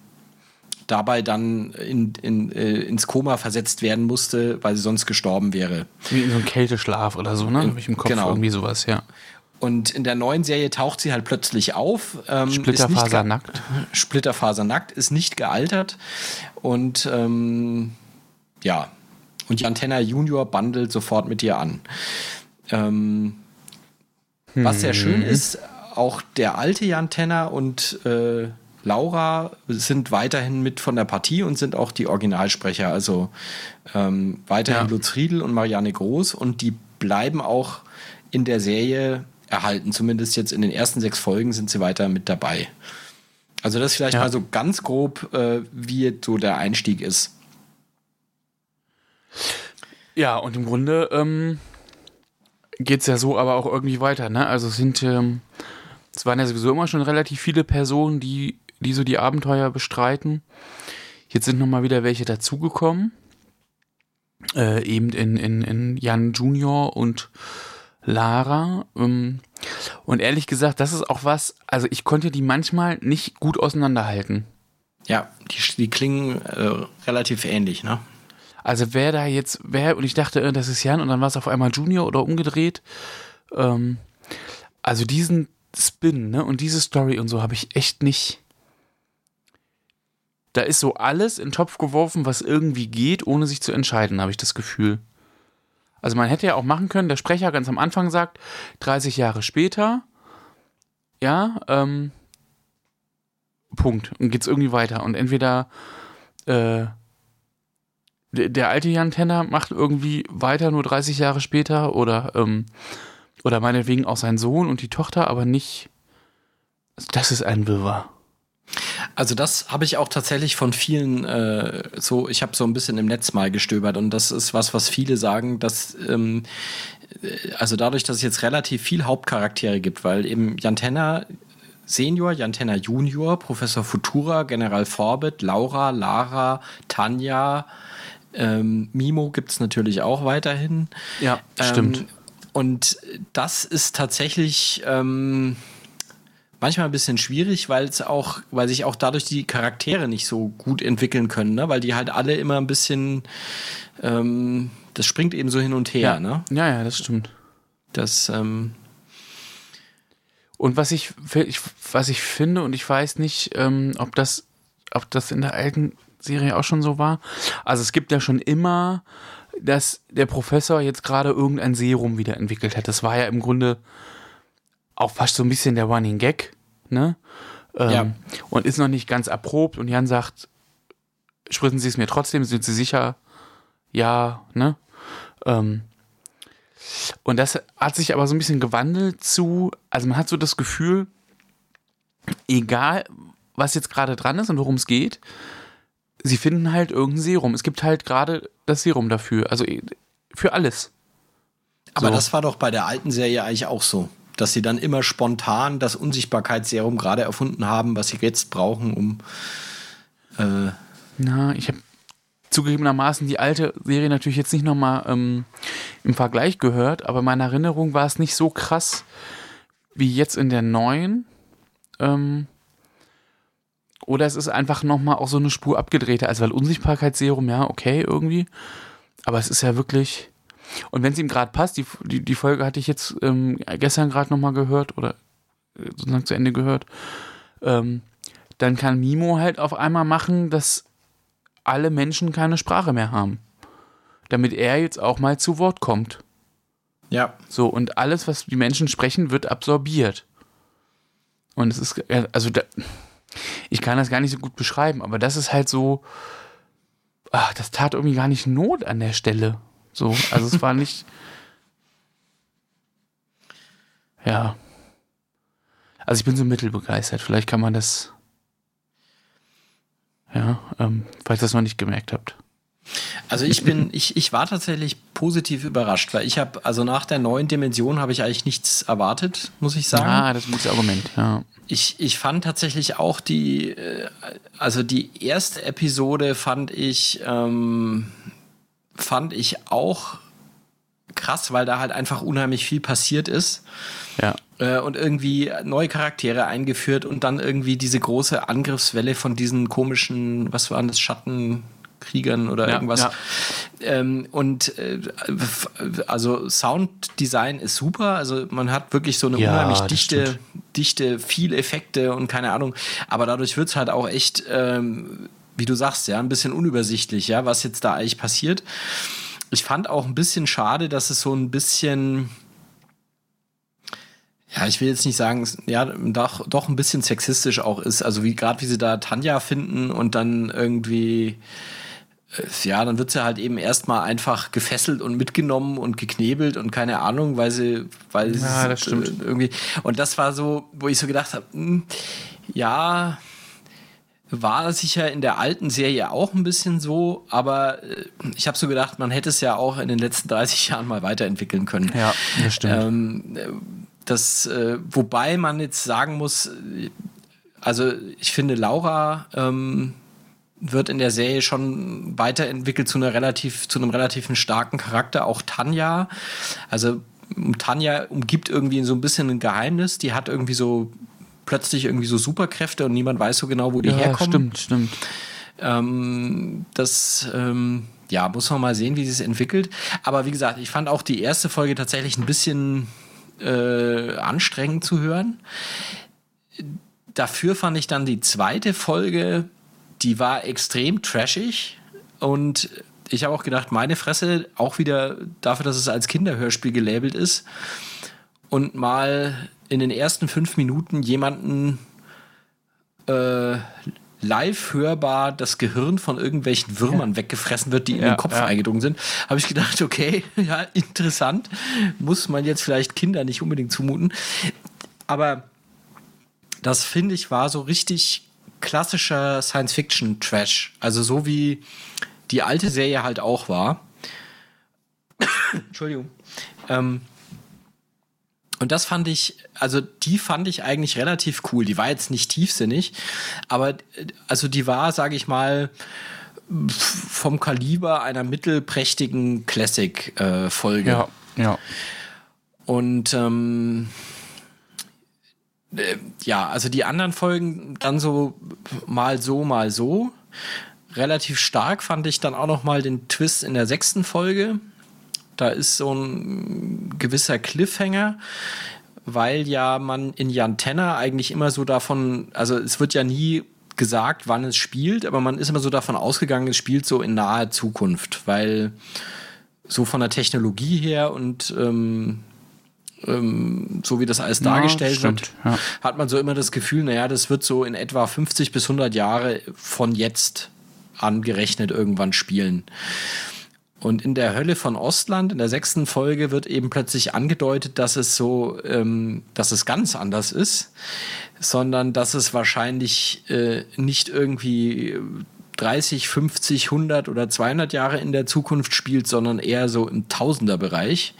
dabei dann in, in, äh, ins Koma versetzt werden musste, weil sie sonst gestorben wäre. Wie in so einem Kälteschlaf oder so, ne? Hab ich im Kopf Genau. irgendwie sowas, ja. Und in der neuen Serie taucht sie halt plötzlich auf. Ähm, Splitterfasernackt. Splitterfasernackt, ist nicht gealtert. Und ähm, ja, und Jan Tenner Junior bandelt sofort mit ihr an. Ähm, Was sehr schön ist, auch der alte Jan Tenner und äh, Laura sind weiterhin mit von der Partie und sind auch die Originalsprecher. Also ähm, weiterhin Ja. Lutz Riedel und Marianne Groß und die bleiben auch in der Serie erhalten. Zumindest jetzt in den ersten sechs Folgen sind sie weiter mit dabei. Also das ist vielleicht Ja. mal so ganz grob, äh, wie jetzt so der Einstieg ist. Ja, und im Grunde ähm, geht es ja so aber auch irgendwie weiter, ne? Also es sind, ähm, es waren ja sowieso immer schon relativ viele Personen, die, die so die Abenteuer bestreiten. Jetzt sind nochmal wieder welche dazugekommen. Äh, eben in, in, in Jan Junior und Lara. Ähm, und ehrlich gesagt, das ist auch was, also ich konnte die manchmal nicht gut auseinanderhalten. Ja, die, die klingen äh, relativ ähnlich, ne? Also wer da jetzt, wer, und ich dachte, äh, das ist Jan und dann war es auf einmal Junior oder umgedreht. Ähm, also diesen Spin, ne, und diese Story und so habe ich echt nicht. Da ist so alles in den Topf geworfen, was irgendwie geht, ohne sich zu entscheiden, habe ich das Gefühl. Also man hätte ja auch machen können, der Sprecher ganz am Anfang sagt, 30 Jahre später, ja, ähm, Punkt. Und geht's irgendwie weiter. Und entweder äh, der, alte Jan Tenner macht irgendwie weiter nur 30 Jahre später oder, ähm, oder meinetwegen auch sein Sohn und die Tochter, aber nicht. Also Das ist ein Wirrwarr. Also das habe ich auch tatsächlich von vielen äh, so, ich habe so ein bisschen im Netz mal gestöbert und das ist was, was viele sagen, dass ähm, äh, also dadurch, dass es jetzt relativ viel Hauptcharaktere gibt, weil eben Jan Tenner Senior, Jan Tenner Junior, Professor Futura, General Forbit, Laura, Lara, Tanja, ähm, Mimo gibt es natürlich auch weiterhin. Ja, stimmt. Ähm, und das ist tatsächlich ähm, manchmal ein bisschen schwierig, weil es auch, weil sich auch dadurch die Charaktere nicht so gut entwickeln können, ne? weil die halt alle immer ein bisschen, ähm, das springt eben so hin und her. Ja, ne? ja, ja, das stimmt. Das, ähm, und was ich, ich, was ich finde, und ich weiß nicht, ähm, ob das, ob das in der alten Serie auch schon so war. Also es gibt ja schon immer, dass der Professor jetzt gerade irgendein Serum wieder entwickelt hat. Das war ja im Grunde auch fast so ein bisschen der Running Gag, ne? Ähm, ja. Und ist noch nicht ganz erprobt. Und Jan sagt, spritzen Sie es mir trotzdem, sind Sie sicher? Ja, ne? Ähm, und das hat sich aber so ein bisschen gewandelt zu, also man hat so das Gefühl, egal was jetzt gerade dran ist und worum es geht, sie finden halt irgendein Serum. Es gibt halt gerade das Serum dafür. Also für alles. Aber so. das war doch bei der alten Serie eigentlich auch so dass sie dann immer spontan das Unsichtbarkeitsserum gerade erfunden haben, was sie jetzt brauchen, um. Äh Na, ich habe zugegebenermaßen die alte Serie natürlich jetzt nicht nochmal ähm, im Vergleich gehört, aber in meiner Erinnerung war es nicht so krass wie jetzt in der neuen. Ähm, oder es ist einfach nochmal auch so eine Spur abgedrehter, also weil Unsichtbarkeitsserum, ja, okay, irgendwie. Aber es ist ja wirklich und wenn es ihm gerade passt, die, die, die, Folge hatte ich jetzt ähm, gestern gerade nochmal gehört oder äh, sozusagen zu Ende gehört, ähm, dann kann Mimo halt auf einmal machen, dass alle Menschen keine Sprache mehr haben. Damit er jetzt auch mal zu Wort kommt. Ja. So, und alles, was die Menschen sprechen, wird absorbiert. Und es ist, also, da, ich kann das gar nicht so gut beschreiben, aber das ist halt so, ach, das tat irgendwie gar nicht Not an der Stelle. So, also es war nicht. Ja. Also ich bin so mittelbegeistert. Vielleicht kann man das. Ja, ähm, falls ihr das noch nicht gemerkt habt. Also ich bin, ich, ich war tatsächlich positiv überrascht, weil ich habe, also nach der neuen Dimension habe ich eigentlich nichts erwartet, muss ich sagen. Ah, das ist ein gutes Argument, ja. Ich, ich fand tatsächlich auch die, äh, also die erste Episode fand ich, ähm, fand ich auch krass, weil da halt einfach unheimlich viel passiert ist. Ja. Äh, und irgendwie neue Charaktere eingeführt und dann irgendwie diese große Angriffswelle von diesen komischen, was waren das, Schattenkriegern oder ja, irgendwas. Ja. Ähm, und äh, also Sounddesign ist super. Also man hat wirklich so eine ja, unheimlich dichte, dichte, viel Effekte und keine Ahnung. Aber dadurch wird es halt auch echt ähm, wie du sagst, ja, ein bisschen unübersichtlich, ja, was jetzt da eigentlich passiert. Ich fand auch ein bisschen schade, dass es so ein bisschen, ja, ich will jetzt nicht sagen, ja, doch, doch ein bisschen sexistisch auch ist. Also wie gerade wie sie da Tanja finden und dann irgendwie, äh, ja, dann wird sie halt eben erstmal einfach gefesselt und mitgenommen und geknebelt und keine Ahnung, weil sie, weil ja, das stimmt. irgendwie. Und das war so, wo ich so gedacht habe, hm, ja, war sicher in der alten Serie auch ein bisschen so, aber äh, ich habe so gedacht, man hätte es ja auch in den letzten 30 Jahren mal weiterentwickeln können. Ja, das stimmt. Ähm, das, äh, wobei man jetzt sagen muss, also ich finde, Laura ähm, wird in der Serie schon weiterentwickelt zu einer relativ, zu einem relativen starken Charakter. Auch Tanja, also Tanja umgibt irgendwie so ein bisschen ein Geheimnis. Die hat irgendwie so plötzlich irgendwie so Superkräfte und niemand weiß so genau, wo die ja, herkommen. Stimmt, stimmt. Ähm, das, ähm, ja, muss man mal sehen, wie sich es entwickelt. Aber wie gesagt, ich fand auch die erste Folge tatsächlich ein bisschen äh, anstrengend zu hören. Dafür fand ich dann die zweite Folge, die war extrem trashig und ich habe auch gedacht, meine Fresse, auch wieder dafür, dass es als Kinderhörspiel gelabelt ist und mal in den ersten fünf Minuten jemanden äh, live hörbar das Gehirn von irgendwelchen Würmern ja. weggefressen wird, die in ja, den Kopf ja. eingedrungen sind, habe ich gedacht, okay, ja, interessant. Muss man jetzt vielleicht Kinder nicht unbedingt zumuten. Aber das finde ich war so richtig klassischer Science-Fiction-Trash. Also so wie die alte Serie halt auch war. Entschuldigung. Ähm, und das fand ich, also die fand ich eigentlich relativ cool. Die war jetzt nicht tiefsinnig, aber also die war, sage ich mal, vom Kaliber einer mittelprächtigen Classic-Folge. Äh, ja, ja. Und ähm, äh, ja, also die anderen Folgen dann so mal so, mal so. Relativ stark fand ich dann auch noch mal den Twist in der sechsten Folge. Da ist so ein gewisser Cliffhanger, weil ja man in Jan Tenner eigentlich immer so davon, also es wird ja nie gesagt, wann es spielt, aber man ist immer so davon ausgegangen, es spielt so in naher Zukunft, weil so von der Technologie her und ähm, ähm, so wie das alles dargestellt ja, wird, ja. hat man so immer das Gefühl, naja, das wird so in etwa 50 bis 100 Jahre von jetzt angerechnet irgendwann spielen. Und in der Hölle von Ostland, in der sechsten Folge, wird eben plötzlich angedeutet, dass es so, ähm, dass es ganz anders ist, sondern dass es wahrscheinlich äh, nicht irgendwie 30, 50, 100 oder 200 Jahre in der Zukunft spielt, sondern eher so im Tausenderbereich.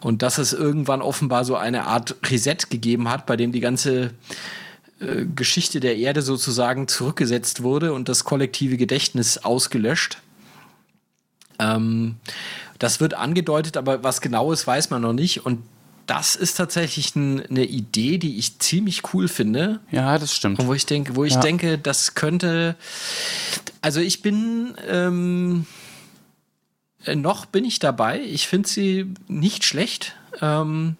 Und dass es irgendwann offenbar so eine Art Reset gegeben hat, bei dem die ganze äh, Geschichte der Erde sozusagen zurückgesetzt wurde und das kollektive Gedächtnis ausgelöscht. Ähm, das wird angedeutet, aber was genau ist, weiß man noch nicht. Und das ist tatsächlich ein, eine Idee, die ich ziemlich cool finde. Ja, das stimmt. Und wo ich denke, wo ich ja. denke, das könnte. Also ich bin ähm, noch bin ich dabei. Ich finde sie nicht schlecht. Ähm,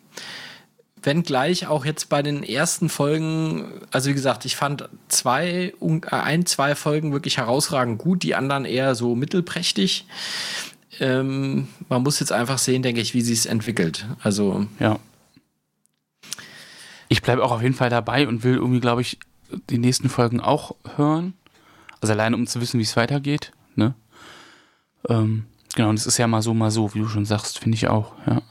Wenngleich auch jetzt bei den ersten Folgen, also wie gesagt, ich fand zwei, ein, zwei Folgen wirklich herausragend gut, die anderen eher so mittelprächtig. Ähm, man muss jetzt einfach sehen, denke ich, wie sie es entwickelt. Also. Ja. Ich bleibe auch auf jeden Fall dabei und will irgendwie, glaube ich, die nächsten Folgen auch hören. Also alleine, um zu wissen, wie es weitergeht. Ne? Ähm, genau, und es ist ja mal so, mal so, wie du schon sagst, finde ich auch, ja.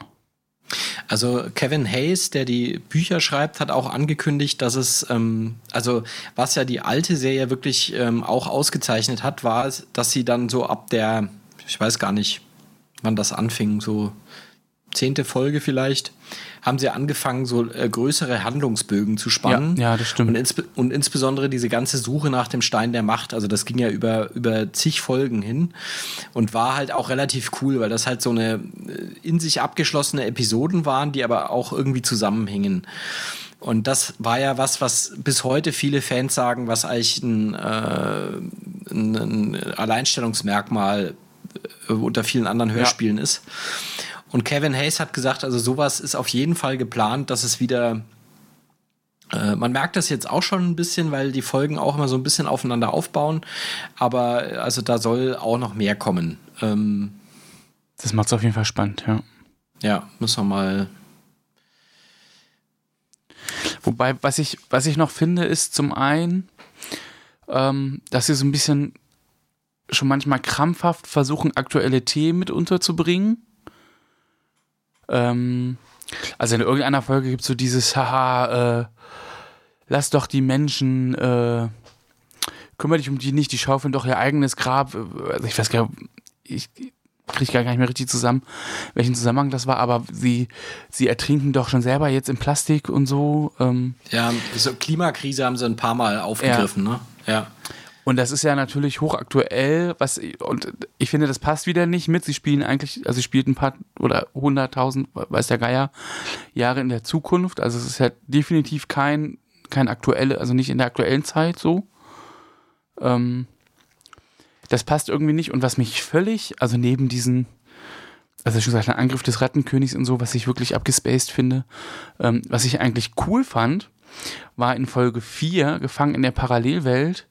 Also Kevin Hayes, der die Bücher schreibt, hat auch angekündigt, dass es, ähm, also was ja die alte Serie wirklich ähm, auch ausgezeichnet hat, war, dass sie dann so ab der, ich weiß gar nicht, wann das anfing, so zehnte Folge vielleicht, haben sie angefangen, so äh, größere Handlungsbögen zu spannen. Ja, ja das stimmt. Und, insbe und, insbesondere diese ganze Suche nach dem Stein der Macht, also das ging ja über, über zig Folgen hin und war halt auch relativ cool, weil das halt so eine äh, in sich abgeschlossene Episoden waren, die aber auch irgendwie zusammenhingen. Und das war ja was, was bis heute viele Fans sagen, was eigentlich ein, äh, ein, ein Alleinstellungsmerkmal äh, unter vielen anderen Hörspielen ja. ist. Und Kevin Hayes hat gesagt, also sowas ist auf jeden Fall geplant, dass es wieder äh, man merkt das jetzt auch schon ein bisschen, weil die Folgen auch immer so ein bisschen aufeinander aufbauen. Aber also da soll auch noch mehr kommen. Ähm, das macht es auf jeden Fall spannend, ja. Ja, müssen wir mal. Wobei, was ich, was ich noch finde, ist zum einen, ähm, dass sie so ein bisschen schon manchmal krampfhaft versuchen, aktuelle Themen mit unterzubringen. Ähm, also in irgendeiner Folge gibt es so dieses, haha, äh, lass doch die Menschen, äh, kümmere dich um die nicht, die schaufeln doch ihr eigenes Grab. Also ich weiß gar nicht, ich kriege gar nicht mehr richtig zusammen, welchen Zusammenhang das war, aber sie, sie ertrinken doch schon selber jetzt in Plastik und so. Ähm. Ja, so Klimakrise haben sie ein paar Mal aufgegriffen, ja. ne? Ja. Und das ist ja natürlich hochaktuell, was, und ich finde, das passt wieder nicht mit. Sie spielen eigentlich, also sie spielt ein paar oder hunderttausend, weiß der Geier, Jahre in der Zukunft. Also es ist ja definitiv kein, kein aktuelle, also nicht in der aktuellen Zeit so. Ähm, das passt irgendwie nicht. Und was mich völlig, also neben diesen, also schon gesagt, ein Angriff des Rattenkönigs und so, was ich wirklich abgespaced finde, ähm, was ich eigentlich cool fand, war in Folge 4, gefangen in der Parallelwelt,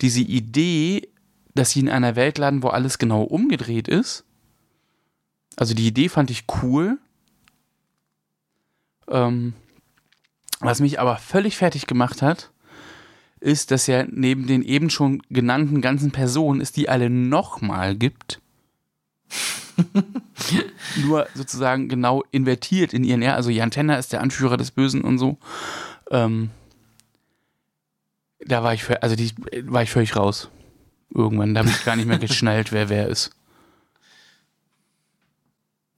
diese Idee, dass sie in einer Welt landen, wo alles genau umgedreht ist. Also die Idee fand ich cool. Ähm, was mich aber völlig fertig gemacht hat, ist, dass ja neben den eben schon genannten ganzen Personen es die alle nochmal gibt. Nur sozusagen genau invertiert in ihren, ja, also Jan Tenner ist der Anführer des Bösen und so. Ähm, Da war ich, also die war ich völlig raus. Irgendwann, da habe ich gar nicht mehr geschnallt, wer wer ist.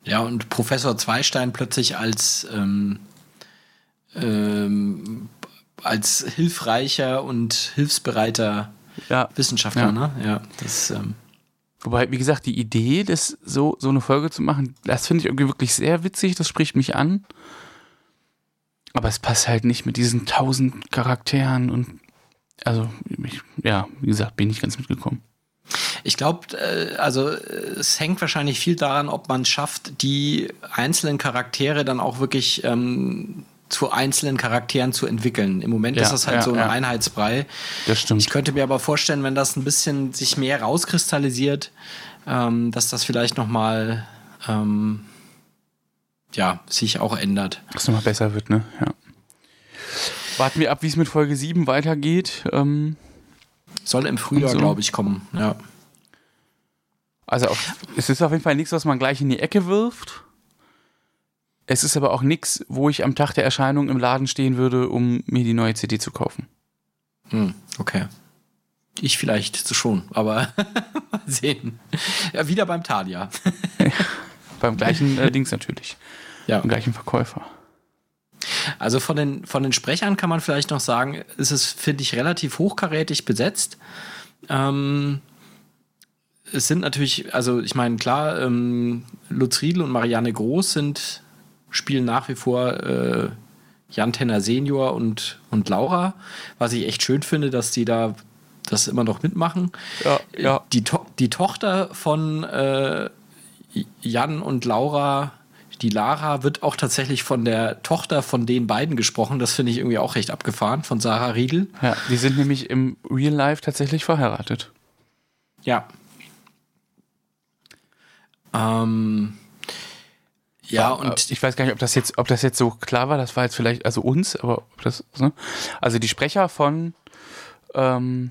Ja, und Professor Zweistein plötzlich als, ähm, ähm, als hilfreicher und hilfsbereiter ja. Wissenschaftler, ja. ne? Ja, das. Ähm Wobei, wie gesagt, die Idee, das so, so eine Folge zu machen, das finde ich irgendwie wirklich sehr witzig, das spricht mich an. Aber es passt halt nicht mit diesen tausend Charakteren und also, ich, ja, wie gesagt, bin ich ganz mitgekommen. Ich glaube, äh, also es hängt wahrscheinlich viel daran, ob man es schafft, die einzelnen Charaktere dann auch wirklich ähm, zu einzelnen Charakteren zu entwickeln. Im Moment ja, ist das halt ja, so ein ja. Einheitsbrei. Das stimmt. Ich könnte mir aber vorstellen, wenn das ein bisschen sich mehr rauskristallisiert, ähm, dass das vielleicht noch mal ähm, ja, sich auch ändert. Dass es nochmal besser wird, ne? Ja. Warten wir ab, wie es mit Folge 7 weitergeht. Ähm, Soll im Frühjahr, so. glaube ich, kommen, ja. Also auf, es ist auf jeden Fall nichts, was man gleich in die Ecke wirft. Es ist aber auch nichts, wo ich am Tag der Erscheinung im Laden stehen würde, um mir die neue CD zu kaufen. Hm, okay. Ich vielleicht schon, aber mal sehen. Ja, wieder beim Talia. beim gleichen äh, Dings natürlich. Ja. Beim gleichen Verkäufer. Also von den, von den Sprechern kann man vielleicht noch sagen, ist es, finde ich, relativ hochkarätig besetzt. Ähm, es sind natürlich, also ich meine, klar, ähm, Lutz Riedel und Marianne Groß sind spielen nach wie vor äh, Jan Tenner Senior und, und Laura, was ich echt schön finde, dass die da das immer noch mitmachen. Ja, ja. Die, to die Tochter von äh, Jan und Laura, die Lara, wird auch tatsächlich von der Tochter von den beiden gesprochen. Das finde ich irgendwie auch recht abgefahren, von Sarah Riedel. Ja, die sind nämlich im Real Life tatsächlich verheiratet. Ja. Ähm, ja, und ich weiß gar nicht, ob das jetzt, ob das jetzt so klar war. Das war jetzt vielleicht, also uns, aber ob das, ne? also die Sprecher von, ähm,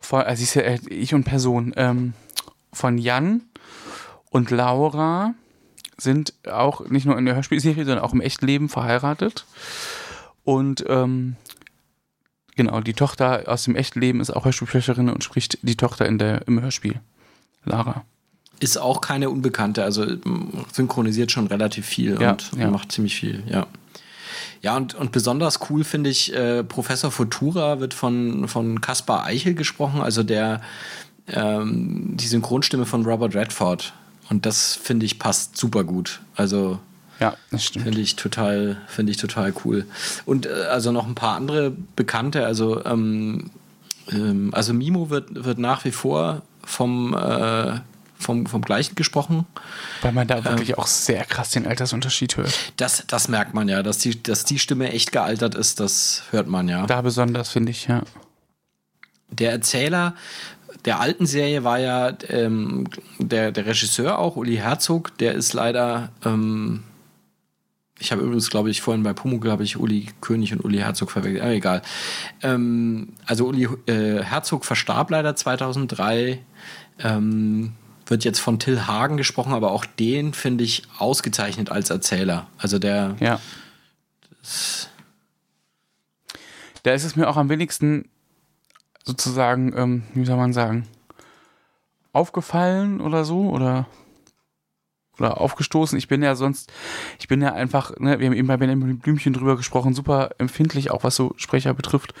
von, also ich, äh, ich und Person, ähm, von Jan und Laura sind auch nicht nur in der Hörspielserie, sondern auch im echten Leben verheiratet. Und ähm, genau, die Tochter aus dem echten Leben ist auch Hörspielsprecherin und spricht die Tochter in der, im Hörspiel. Lara ist auch keine Unbekannte, also synchronisiert schon relativ viel ja, und ja. macht ziemlich viel, ja. Ja, und, und besonders cool finde ich, äh, Professor Futura wird von, von Kaspar Eichel gesprochen, also der ähm, die Synchronstimme von Robert Redford. Und das finde ich passt super gut. Also ja, das stimmt. Finde ich total, finde ich total cool. Und äh, also noch ein paar andere Bekannte, also ähm, ähm, also Mimo wird, wird nach wie vor vom äh, vom, vom gleichen gesprochen. Weil man da wirklich ähm, auch sehr krass den Altersunterschied hört. Das, das merkt man ja, dass die, dass die Stimme echt gealtert ist, das hört man ja. Da besonders, finde ich, ja. Der Erzähler der alten Serie war ja ähm, der, der Regisseur auch, Uli Herzog, der ist leider, ähm, ich habe übrigens, glaube ich, vorhin bei Pumuckl habe ich Uli König und Uli Herzog verwechselt, aber egal. Ähm, also Uli äh, Herzog verstarb leider 2003. Ähm, wird jetzt von Till Hagen gesprochen, aber auch den finde ich ausgezeichnet als Erzähler. Also der. Ja. Da ist es mir auch am wenigsten sozusagen, ähm, wie soll man sagen, aufgefallen oder so oder oder aufgestoßen. Ich bin ja sonst, ich bin ja einfach, ne, wir haben eben bei Benjamin Blümchen drüber gesprochen, super empfindlich, auch was so Sprecher betrifft.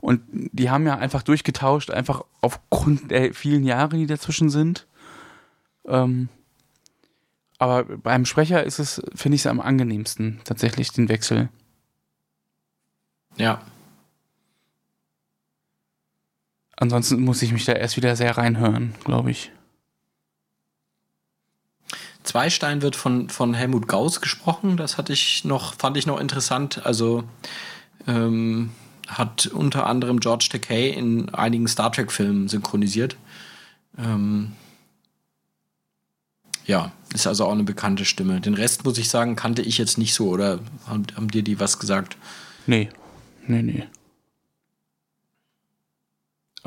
Und die haben ja einfach durchgetauscht, einfach aufgrund der vielen Jahre, die dazwischen sind. Ähm, aber beim Sprecher ist es, finde ich es am angenehmsten, tatsächlich den Wechsel. Ja. Ansonsten muss ich mich da erst wieder sehr reinhören, glaube ich. Zweistein wird von, von Helmut Gauss gesprochen. Das hatte ich noch, fand ich noch interessant. Also ähm, hat unter anderem George Takei in einigen Star Trek-Filmen synchronisiert. Ähm, ja, ist also auch eine bekannte Stimme. Den Rest, muss ich sagen, kannte ich jetzt nicht so. Oder haben, haben dir die was gesagt? Nee, nee, nee.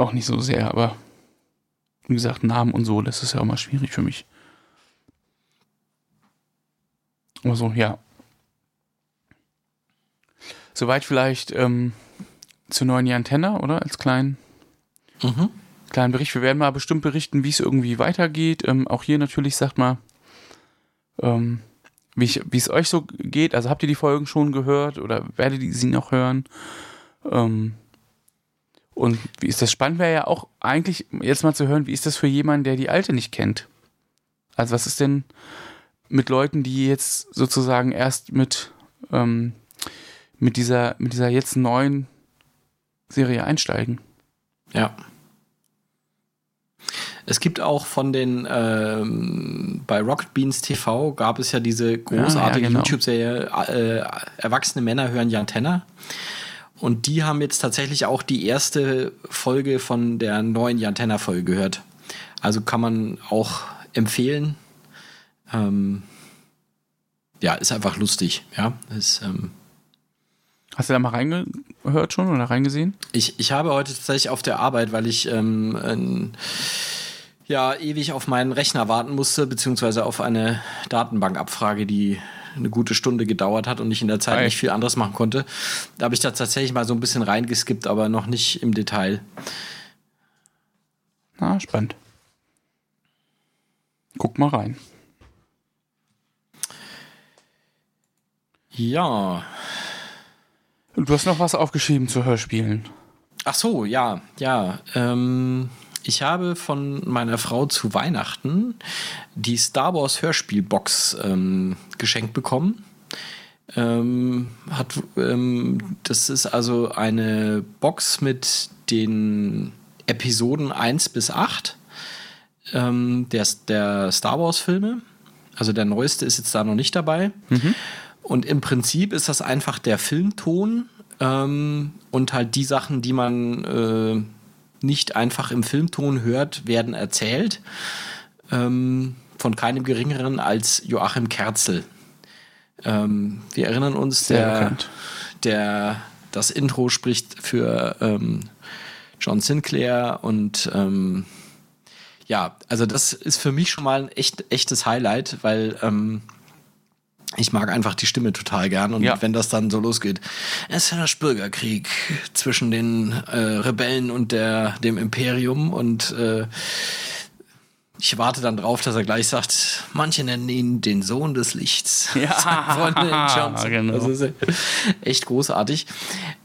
Auch nicht so sehr, aber wie gesagt, Namen und so, das ist ja auch mal schwierig für mich. Aber so, ja. Soweit vielleicht ähm, zur neuen Antenne, oder? Als kleinen, Mhm. kleinen Bericht. Wir werden mal bestimmt berichten, wie es irgendwie weitergeht. Ähm, auch hier natürlich sagt mal, ähm, wie es euch so geht. Also habt ihr die Folgen schon gehört oder werdet ihr sie noch hören? Ähm, und wie ist das spannend wäre ja auch eigentlich jetzt mal zu hören, wie ist das für jemanden, der die alte nicht kennt? Also was ist denn mit Leuten, die jetzt sozusagen erst mit, ähm, mit dieser, mit dieser jetzt neuen Serie einsteigen? Ja. Es gibt auch von den, ähm, bei Rocket Beans TV gab es ja diese großartige ja, genau. YouTube-Serie äh, Erwachsene Männer hören Jan Tenner. Und die haben jetzt tatsächlich auch die erste Folge von der neuen Jan Tenner Folge gehört. Also kann man auch empfehlen. Ähm, ja, ist einfach lustig. Ja, ist, ähm, Hast du da mal reingehört schon oder reingesehen? Ich, ich habe heute tatsächlich auf der Arbeit, weil ich ähm, ein, ja ewig auf meinen Rechner warten musste, beziehungsweise auf eine Datenbankabfrage, die eine gute Stunde gedauert hat und ich in der Zeit Ei. nicht viel anderes machen konnte. Da habe ich da tatsächlich mal so ein bisschen reingeskippt, aber noch nicht im Detail. Na, spannend. Guck mal rein. Ja. Und du hast noch was aufgeschrieben zu Hörspielen. Ach so, ja, ja. Ähm, ich habe von meiner Frau zu Weihnachten die Star Wars Hörspielbox ähm, geschenkt bekommen. Ähm, hat, ähm, das ist also eine Box mit den Episoden 1 bis 8 ähm, der, der Star Wars Filme. Also der neueste ist jetzt da noch nicht dabei. Und im Prinzip ist das einfach der Filmton ähm, und halt die Sachen, die man äh, nicht einfach im Filmton hört, werden erzählt. Ähm, von keinem geringeren als Joachim Kerzel. Ähm, wir erinnern uns, der, der das Intro spricht für ähm, John Sinclair und ähm, ja, also das ist für mich schon mal ein echt, echtes Highlight, weil ähm, ich mag einfach die Stimme total gern und Ja. wenn das dann so losgeht, es herrscht Bürgerkrieg zwischen den äh, Rebellen und der, dem Imperium und äh, ich warte dann drauf, dass er gleich sagt, manche nennen ihn den Sohn des Lichts. Ja, genau. Das ist echt großartig.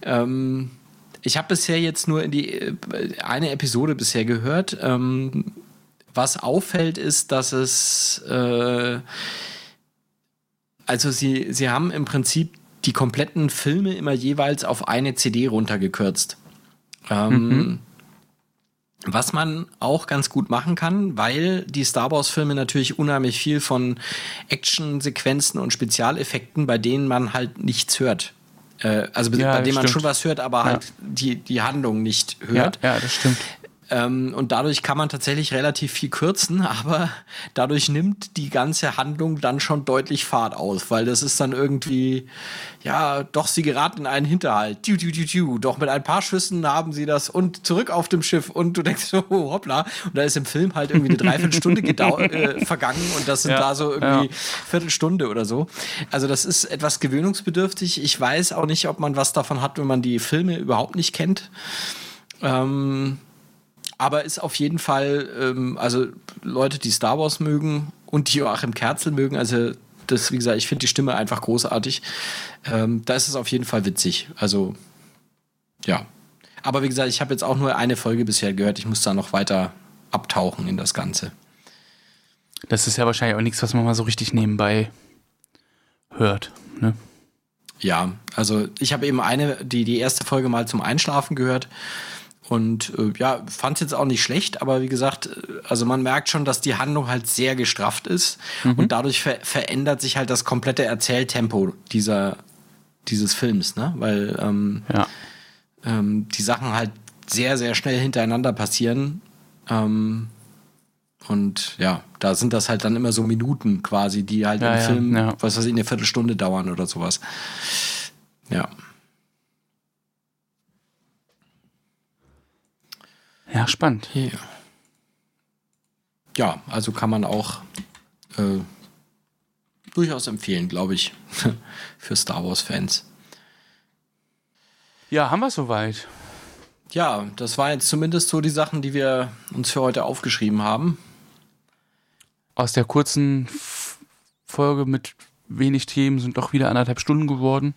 Ähm, ich habe bisher jetzt nur in die äh, eine Episode bisher gehört. Ähm, was auffällt, ist, dass es äh, also sie, sie haben im Prinzip die kompletten Filme immer jeweils auf eine CD runtergekürzt. Ähm, Was man auch ganz gut machen kann, weil die Star Wars-Filme natürlich unheimlich viel von Actionsequenzen und Spezialeffekten, bei denen man halt nichts hört. Äh, also Ja, bei denen man schon was hört, aber halt die, die Handlung nicht Ja, hört. ja, das stimmt. Ähm, und dadurch kann man tatsächlich relativ viel kürzen, aber dadurch nimmt die ganze Handlung dann schon deutlich Fahrt aus, weil das ist dann irgendwie, ja, doch, sie geraten in einen Hinterhalt. Tiu, tiu, tiu, tiu. Doch mit ein paar Schüssen haben sie das und zurück auf dem Schiff und du denkst so, oh, hoppla. Und da ist im Film halt irgendwie eine Dreiviertelstunde äh, vergangen und das sind Ja, da so irgendwie ja. Viertelstunde oder so. Also das ist etwas gewöhnungsbedürftig. Ich weiß auch nicht, ob man was davon hat, wenn man die Filme überhaupt nicht kennt. Ähm, aber ist auf jeden Fall, ähm, also Leute, die Star Wars mögen und die Joachim Kerzel mögen, also das, wie gesagt, ich finde die Stimme einfach großartig. Ähm, da ist es auf jeden Fall witzig. Also, ja. Aber wie gesagt, ich habe jetzt auch nur eine Folge bisher gehört. Ich muss da noch weiter abtauchen in das Ganze. Das ist ja wahrscheinlich auch nichts, was man mal so richtig nebenbei hört. Ne? Ja, also ich habe eben eine, die, die erste Folge mal zum Einschlafen gehört. Und äh, ja, fand es jetzt auch nicht schlecht, aber wie gesagt, äh, also man merkt schon, dass die Handlung halt sehr gestrafft ist und dadurch ver verändert sich halt das komplette Erzähltempo dieser, dieses Films, ne? Weil ähm, Ja. ähm, die Sachen halt sehr, sehr schnell hintereinander passieren. Ähm, und ja, da sind das halt dann immer so Minuten quasi, die halt Ja, im ja, Film, was weiß ich, eine Viertelstunde dauern oder sowas. Ja. Ja, spannend. Ja. Ja, also kann man auch äh, durchaus empfehlen, glaube ich, für Star Wars-Fans. Ja, haben wir soweit. Ja, das waren jetzt zumindest so die Sachen, die wir uns für heute aufgeschrieben haben. Aus der kurzen F Folge mit wenig Themen sind doch wieder anderthalb Stunden geworden.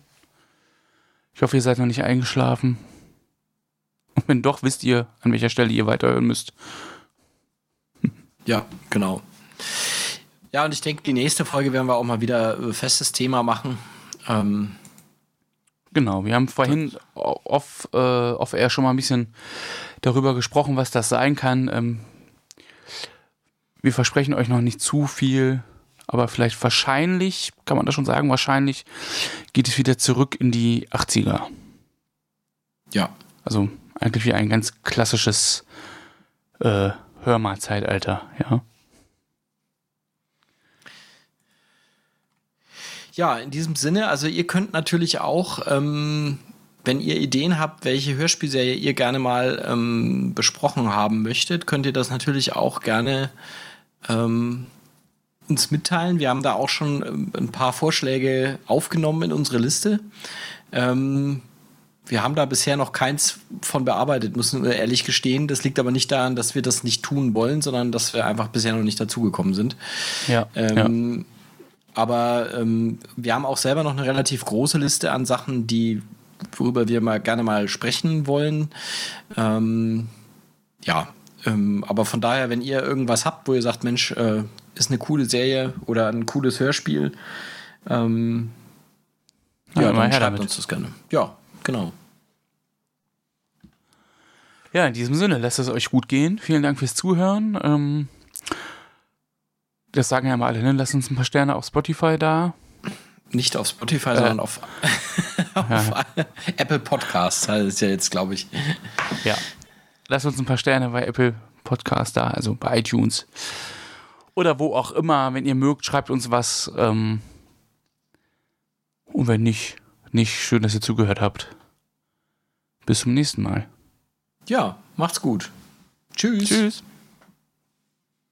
Ich hoffe, ihr seid noch nicht eingeschlafen. Und wenn doch, wisst ihr, an welcher Stelle ihr weiterhören müsst. Ja, genau. Ja, und ich denke, die nächste Folge werden wir auch mal wieder ein festes Thema machen. Ähm, genau, wir haben vorhin off, äh, off air schon mal ein bisschen darüber gesprochen, was das sein kann. Ähm, wir versprechen euch noch nicht zu viel, aber vielleicht wahrscheinlich, kann man das schon sagen, wahrscheinlich geht es wieder zurück in die 80er. Ja. Also eigentlich wie ein ganz klassisches äh, Hörmal-Zeitalter, ja. Ja, in diesem Sinne, also ihr könnt natürlich auch, ähm, wenn ihr Ideen habt, welche Hörspielserie ihr gerne mal ähm, besprochen haben möchtet, könnt ihr das natürlich auch gerne ähm, uns mitteilen. Wir haben da auch schon ähm, ein paar Vorschläge aufgenommen in unsere Liste. Ähm, wir haben da bisher noch keins von bearbeitet, müssen wir ehrlich gestehen. Das liegt aber nicht daran, dass wir das nicht tun wollen, sondern dass wir einfach bisher noch nicht dazugekommen sind. Ja. Ähm, ja. Aber ähm, wir haben auch selber noch eine relativ große Liste an Sachen, die worüber wir mal gerne mal sprechen wollen. Ähm, ja, ähm, aber von daher, wenn ihr irgendwas habt, wo ihr sagt, Mensch, äh, ist eine coole Serie oder ein cooles Hörspiel, ähm, ja, ja dann schreibt damit. uns das gerne. Ja, genau. Ja, in diesem Sinne, lasst es euch gut gehen. Vielen Dank fürs Zuhören. Ähm, das sagen ja mal alle, ne? Lasst uns ein paar Sterne auf Spotify da. Nicht auf Spotify, äh, sondern auf, auf ja. Apple Podcasts. Das ist ja jetzt, glaube ich. Ja. Lasst uns ein paar Sterne bei Apple Podcasts da, also bei iTunes. Oder wo auch immer. Wenn ihr mögt, schreibt uns was. Ähm, und wenn nicht, nicht schön, dass ihr zugehört habt. Bis zum nächsten Mal. Ja, macht's gut. Tschüss. Tschüss.